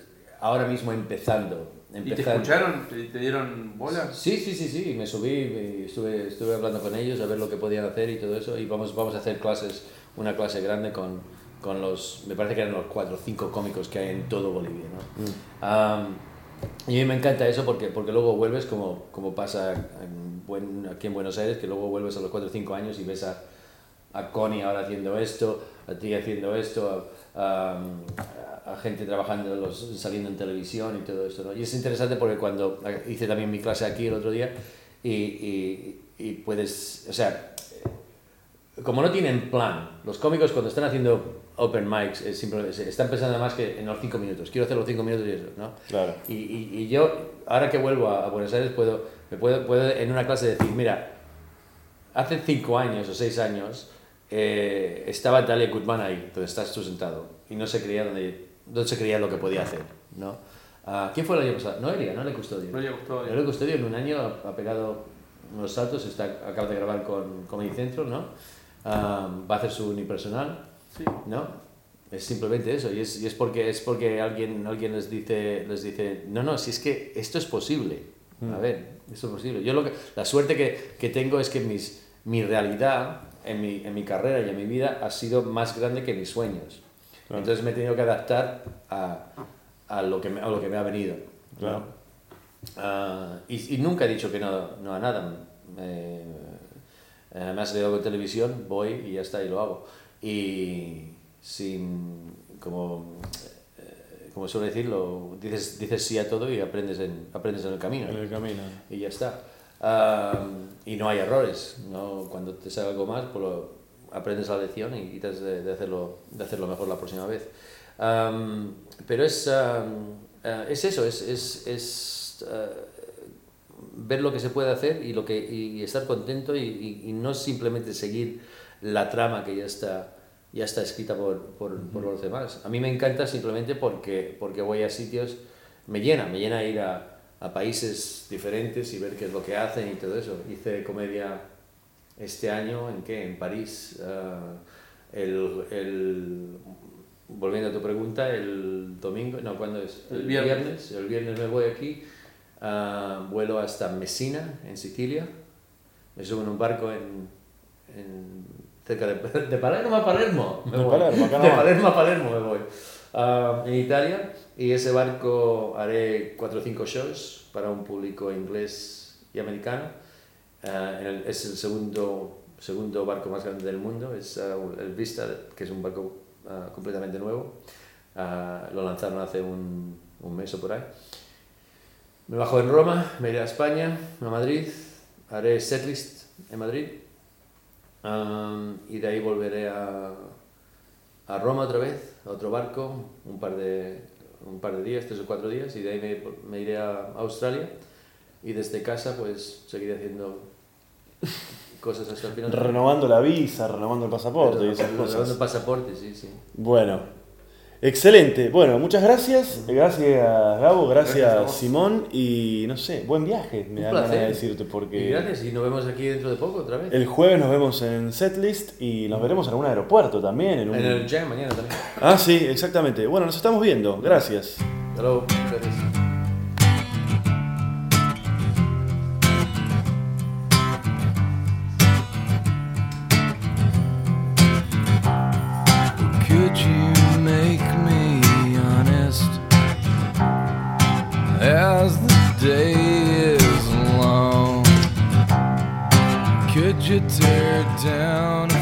ahora mismo empezando ¿Y te escucharon? ¿Te, te dieron bola? Sí, sí, sí, sí, me subí y estuve, estuve hablando con ellos a ver lo que podían hacer y todo eso y vamos, vamos a hacer clases, una clase grande con, con los, me parece que eran los cuatro o cinco cómicos que hay en todo Bolivia, ¿no? Am, y a mí me encanta eso porque, porque luego vuelves, como, como pasa en buen- aquí en Buenos Aires, que luego vuelves a los 4 o 5 años y ves a, a Connie ahora haciendo esto, a ti haciendo esto, a, a- a gente trabajando, los, saliendo en televisión y todo esto. ¿no? Y es interesante porque cuando hice también mi clase aquí el otro día y, y, y puedes, o sea, como no tienen plan, los cómicos cuando están haciendo open mics es simplemente, están pensando más que en los 5 minutos, quiero hacer los 5 minutos y eso, ¿no? Claro. Y, y, y yo, ahora que vuelvo a, a Buenos Aires, puedo, me puedo, puedo en una clase decir, mira, hace 5 años o 6 años eh, estaba Talia Gutman ahí, donde estás tú sentado, y no se creía, donde, no se creía lo que podía hacer, ¿no? Ah, ¿Quién fue el año pasado? Noelia, no le custodio. No le gustó. Noelia Custodio en un año ha, ha pegado unos saltos, está, acaba de grabar con Comedy Central, ¿no? Ah, va a hacer su unipersonal, Sí. ¿no? Es simplemente eso, y es, y es porque, es porque alguien, alguien les, dice, les dice, no, no, si es que esto es posible, a ver, esto es posible. Yo lo que, la suerte que, que tengo es que mis, mi realidad en mi, en mi carrera y en mi vida ha sido más grande que mis sueños. Claro. Entonces me he tenido que adaptar a, a, lo, que me, a lo que me ha venido. ¿no? Claro. Ah, y, y nunca he dicho que no, no a nada. Eh, eh, me has leído con televisión, voy y ya está, y lo hago. Y sin, como, eh, como suele decirlo, dices, dices sí a todo y aprendes en, aprendes en el camino. En el camino. Y ya está. Ah, y no hay errores. ¿no? Cuando te sale algo más, pues lo- aprendes la lección y tratas de, de hacerlo, de hacerlo mejor la próxima vez. Pero es, eh, es eso, es, es, es, eh, ver lo que se puede hacer y, lo que, y, estar contento y, y- y no simplemente seguir la trama que ya está, ya está escrita por, por, por los demás. A mí me encanta simplemente porque, porque voy a sitios, me llena, me llena ir a, a países diferentes y ver qué es lo que hacen y todo eso. Hice comedia este año, ¿en qué? En París. ah, el, el- volviendo a tu pregunta, el domingo, no, ¿cuándo es? El viernes. El viernes me voy aquí, ah, vuelo hasta Messina, en Sicilia. Me subo en un barco en, en- cerca de, de Palermo a Palermo. me De voy. Palermo, acá De. Palermo a Palermo me voy. Ah, en Italia, y ese barco haré cuatro o cinco shows para un público inglés y americano. En el- es el segundo, segundo barco más grande del mundo, es ah, el Vista, que es un barco ah, completamente nuevo. Lo lanzaron hace un, un mes o por ahí. Me bajo en Roma, me iré a España, a Madrid, haré setlist en Madrid Am, y de ahí volveré a, a Roma otra vez, a otro barco, un par de, un par de días, tres o cuatro días, y de ahí me, me iré a Australia y desde casa pues seguiré haciendo cosas hasta el final. Renovando la visa, renovando el pasaporte y esas Renovando cosas. pasaporte, sí, sí. Bueno, excelente. Bueno, muchas gracias. Gracias Gabo, Gracias. Simón y no sé, buen viaje, me Un da ganas de placer. decirte Y porque gracias, y nos vemos aquí dentro de poco otra vez. el jueves nos vemos en Setlist y nos veremos en algún aeropuerto también. En un... En el jam mañana también. Ah, sí, exactamente. Bueno, nos estamos viendo. Gracias. Hasta luego. You tear down